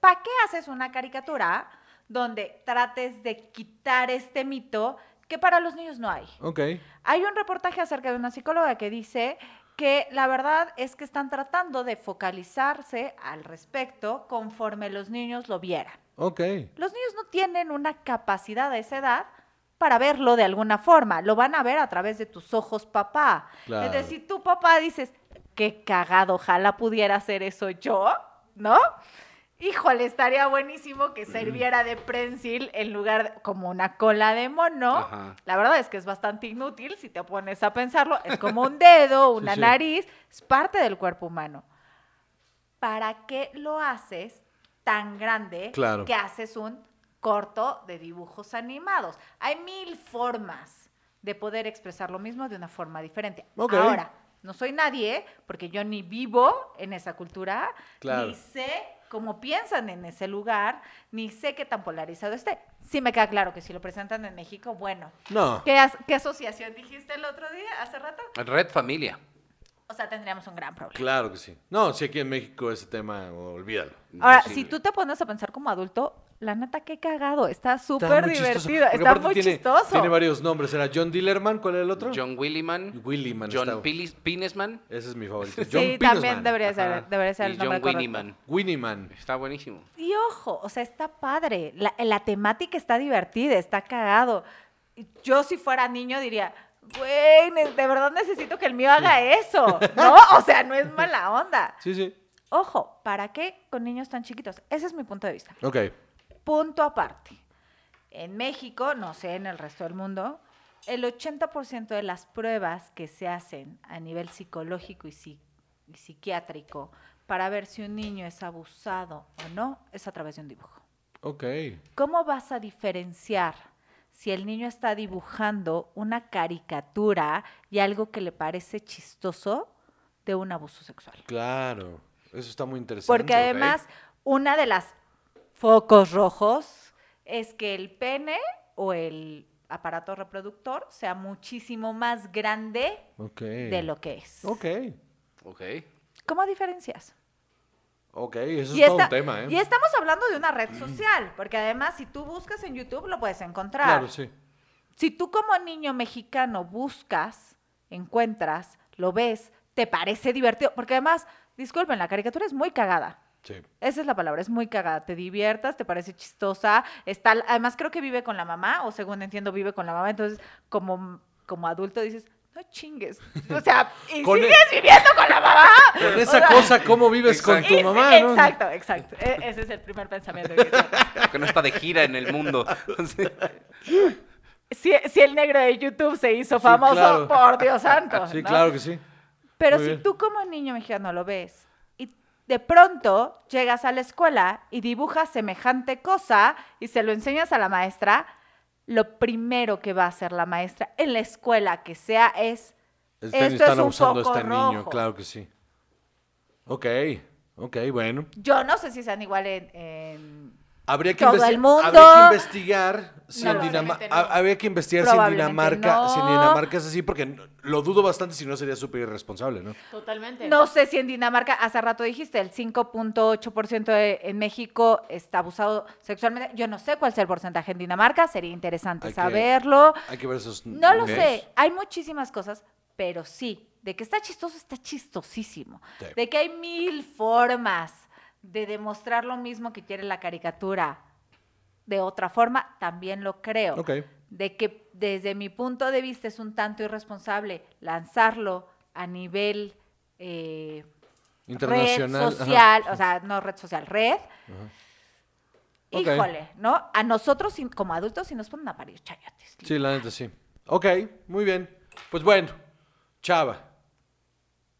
¿Para qué haces una caricatura donde trates de quitar este mito que para los niños no hay? Ok. Hay un reportaje acerca de una psicóloga que dice que la verdad es que están tratando de focalizarse al respecto conforme los niños lo vieran. Ok. Los niños no tienen una capacidad a esa edad para verlo de alguna forma. Lo van a ver a través de tus ojos, papá. Claro. Es decir, tu papá dices, qué cagado, ojalá pudiera hacer eso yo, ¿no? Híjole, estaría buenísimo que serviera de prensil en lugar de como una cola de mono. Ajá. La verdad es que es bastante inútil si te pones a pensarlo. Es como un dedo, una sí. nariz, es parte del cuerpo humano. ¿Para qué lo haces tan grande Claro. que haces un corto de dibujos animados? Hay mil formas de poder expresar lo mismo de una forma diferente. Ok. Ahora, no soy nadie, porque yo ni vivo en esa cultura, Claro. ni sé cómo piensan en ese lugar, ni sé qué tan polarizado esté. Sí me queda claro que si lo presentan en México, bueno. No. ¿Qué, as- qué asociación dijiste el otro día, hace rato? Red Familia. O sea, tendríamos un gran problema. Claro que sí. No, si aquí en México ese tema, olvídalo. Ahora, Imposible. si tú te pones a pensar como adulto, la neta, qué cagado. Está súper divertido. Está muy tiene, chistoso. Tiene varios nombres. Era John Dillerman, ¿cuál era el otro? John Williman. Williman. John Pinesman. Ese es mi favorito. sí, John también Pinesman. debería ser, Ajá. debería ser Y el nombre John. Winnieman. Winnieman. Está buenísimo. Y ojo, o sea, está padre. La, la temática está divertida, está cagado. Yo si fuera niño diría, güey, de verdad necesito que el mío haga eso. ¿No? O sea, no es mala onda. Sí, sí. Ojo, ¿para qué con niños tan chiquitos? Ese es mi punto de vista. Ok. Punto aparte. En México, no sé, en el resto del mundo, el 80% de las pruebas que se hacen a nivel psicológico y, psi- y psiquiátrico para ver si un niño es abusado o no es a través de un dibujo. Ok. ¿Cómo vas a diferenciar si el niño está dibujando una caricatura y algo que le parece chistoso de un abuso sexual? Claro. Eso está muy interesante. Porque además, una de las focos rojos es que el pene o el aparato reproductor sea muchísimo más grande de lo que es. Ok. Ok. ¿Cómo diferencias? Ok, eso Y es todo esta- un tema, ¿eh? Y estamos hablando de una red social, porque además si tú buscas en YouTube lo puedes encontrar. Claro, sí. Si tú como niño mexicano buscas, encuentras, lo ves, te parece divertido, porque además, disculpen, la caricatura es muy cagada. Sí. Esa es la palabra, es muy cagada. Te diviertas, te parece chistosa. Está, además, creo que vive con la mamá, o según entiendo, vive con la mamá. Entonces, como, como adulto dices, no chingues. O sea, y Con sigues viviendo con la mamá. Con O esa sea, cosa, ¿cómo vives con Exacto. tu y- mamá, no? Exacto, exacto. E- ese es el primer pensamiento que tengo. Que no está de gira en el mundo. Si, si el negro de YouTube se hizo Sí, famoso, claro. por Dios santo. Sí, ¿no? claro que sí. Pero Muy si bien. tú como niño mexicano lo ves de pronto llegas a la escuela y dibujas semejante cosa y se lo enseñas a la maestra, lo primero que va a hacer la maestra en la escuela que sea es Están, esto están es un foco este niño, claro que sí. Ok, ok, bueno. Yo no sé si sean igual en, en- Habría que, Todo el mundo. habría que investigar si No en. Dinamarca. No. Habría que investigar si en Dinamarca, si en. Dinamarca es así, porque lo dudo bastante si no sería súper irresponsable, ¿no? Totalmente. No sé si en Dinamarca, hace rato dijiste, el 5.8% de- en México está abusado sexualmente. Yo no sé cuál es el porcentaje en Dinamarca, sería interesante Hay que- saberlo. Hay que ver esos. No lo sé, hay muchísimas cosas, pero sí, de que está chistoso, está chistosísimo. Sí. De que hay mil formas de demostrar lo mismo que quiere la caricatura. De otra forma, también lo creo. Ok. De que desde mi punto de vista es un tanto irresponsable lanzarlo a nivel eh, Internacional. red ajá. social, o sea, no red social, red. Híjole, ¿no? A nosotros como adultos sí nos ponen a parir chayotes. Sí, la neta sí. Ok, muy bien. Pues bueno, Chava,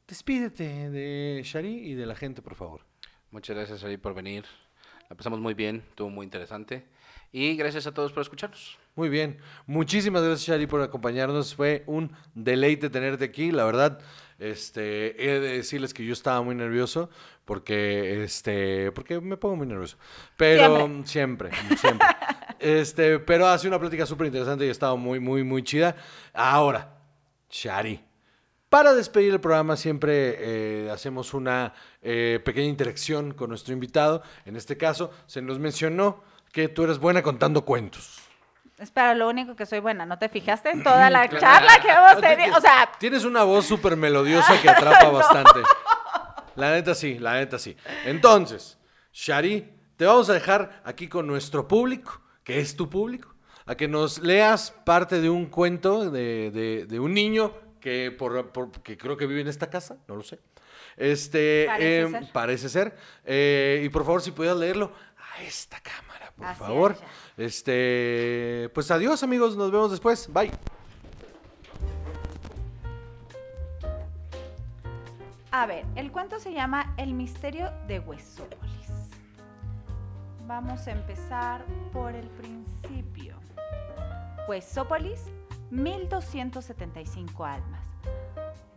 despídete de Shari y de la gente, por favor. Muchas gracias, Ari, por venir. La pasamos muy bien, estuvo muy interesante. Y gracias a todos por escucharnos. Muy bien. Muchísimas gracias, Shari, por acompañarnos. Fue un deleite tenerte aquí. La verdad, este, he de decirles que yo estaba muy nervioso porque, este, porque me pongo muy nervioso. Pero siempre, siempre. este, pero ha sido una plática súper interesante y ha estado muy, muy, muy chida. Ahora, Shari. Para despedir el programa siempre eh, hacemos una eh, pequeña interacción con nuestro invitado. En este caso, se nos mencionó que tú eres buena contando cuentos. Espera, lo único que soy buena, ¿no te fijaste en toda la charla que hemos tenido? O sea, Tienes una voz súper melodiosa que atrapa bastante. La neta sí, la neta sí. Entonces, Shari, te vamos a dejar aquí con nuestro público, que es tu público, a que nos leas parte de un cuento de, de- de un niño que, por, por- que creo que vive en esta casa, no lo sé. Este, Parece em, ser. parece ser. Eh, y por favor, si pudieras leerlo a esta cámara, por favor. Este, pues adiós, amigos, nos vemos después. Bye. a ver, el cuento se llama El misterio de Huesópolis. Vamos a empezar por el principio. Huesópolis, 1275 almas.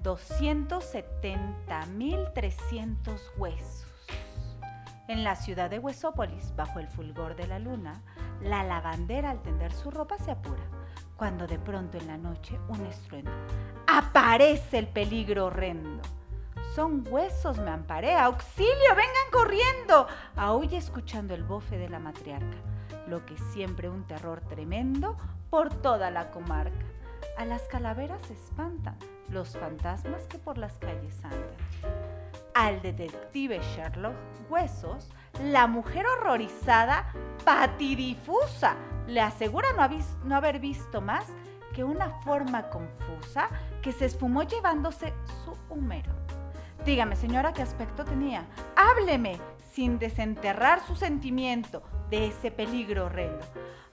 270.300 huesos. En la ciudad de Huesópolis, bajo el fulgor de la luna, la lavandera al tender su ropa se apura, cuando de pronto en la noche un estruendo. Aparece el peligro horrendo. Son huesos, me amparé. ¡Auxilio! ¡Vengan corriendo! Aúlla escuchando el bofe de la matriarca, lo que siempre un terror tremendo por toda la comarca. A las calaveras se espantan los fantasmas que por las calles andan. Al detective Sherlock Huesos, la mujer horrorizada, patidifusa, le asegura no, no haber visto más que una forma confusa que se esfumó llevándose su húmero. Dígame, señora, ¿qué aspecto tenía? Hábleme, sin desenterrar su sentimiento de ese peligro horrendo.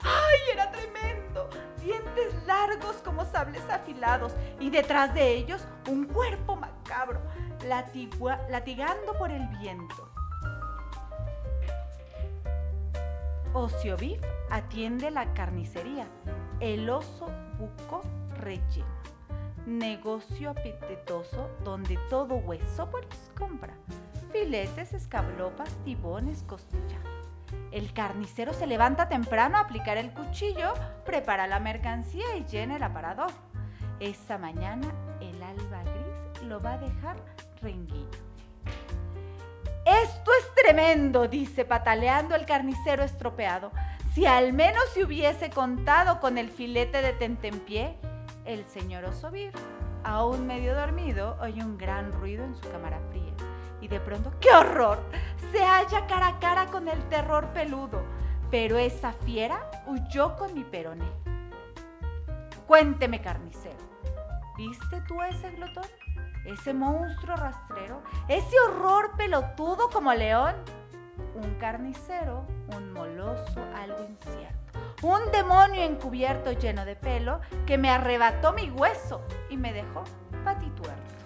¡Ay, era tremendo! Dientes largos como sables afilados y detrás de ellos un cuerpo macabro, latigando por el viento. Ociovif atiende la carnicería, el oso buco relleno. Negocio apetitoso donde todo Huesópolis compra. Filetes, escablopas, tibones, costillar. El carnicero se levanta temprano a aplicar el cuchillo, prepara la mercancía y llena el aparador. Esa mañana el alba gris lo va a dejar renguillo. Esto es tremendo, dice pataleando el carnicero estropeado. Si al menos se hubiese contado con el filete de tentempié, el señor Osobir, aún medio dormido, oye un gran ruido en su cámara fría. Y de pronto, ¡qué horror! Se halla cara a cara con el terror peludo. Pero esa fiera huyó con mi peroné. Cuénteme, carnicero, ¿viste tú a ese glotón? ¿Ese monstruo rastrero? ¿Ese horror pelotudo como león? Un carnicero, un moloso, algo incierto. Un demonio encubierto lleno de pelo que me arrebató mi hueso y me dejó patituerto.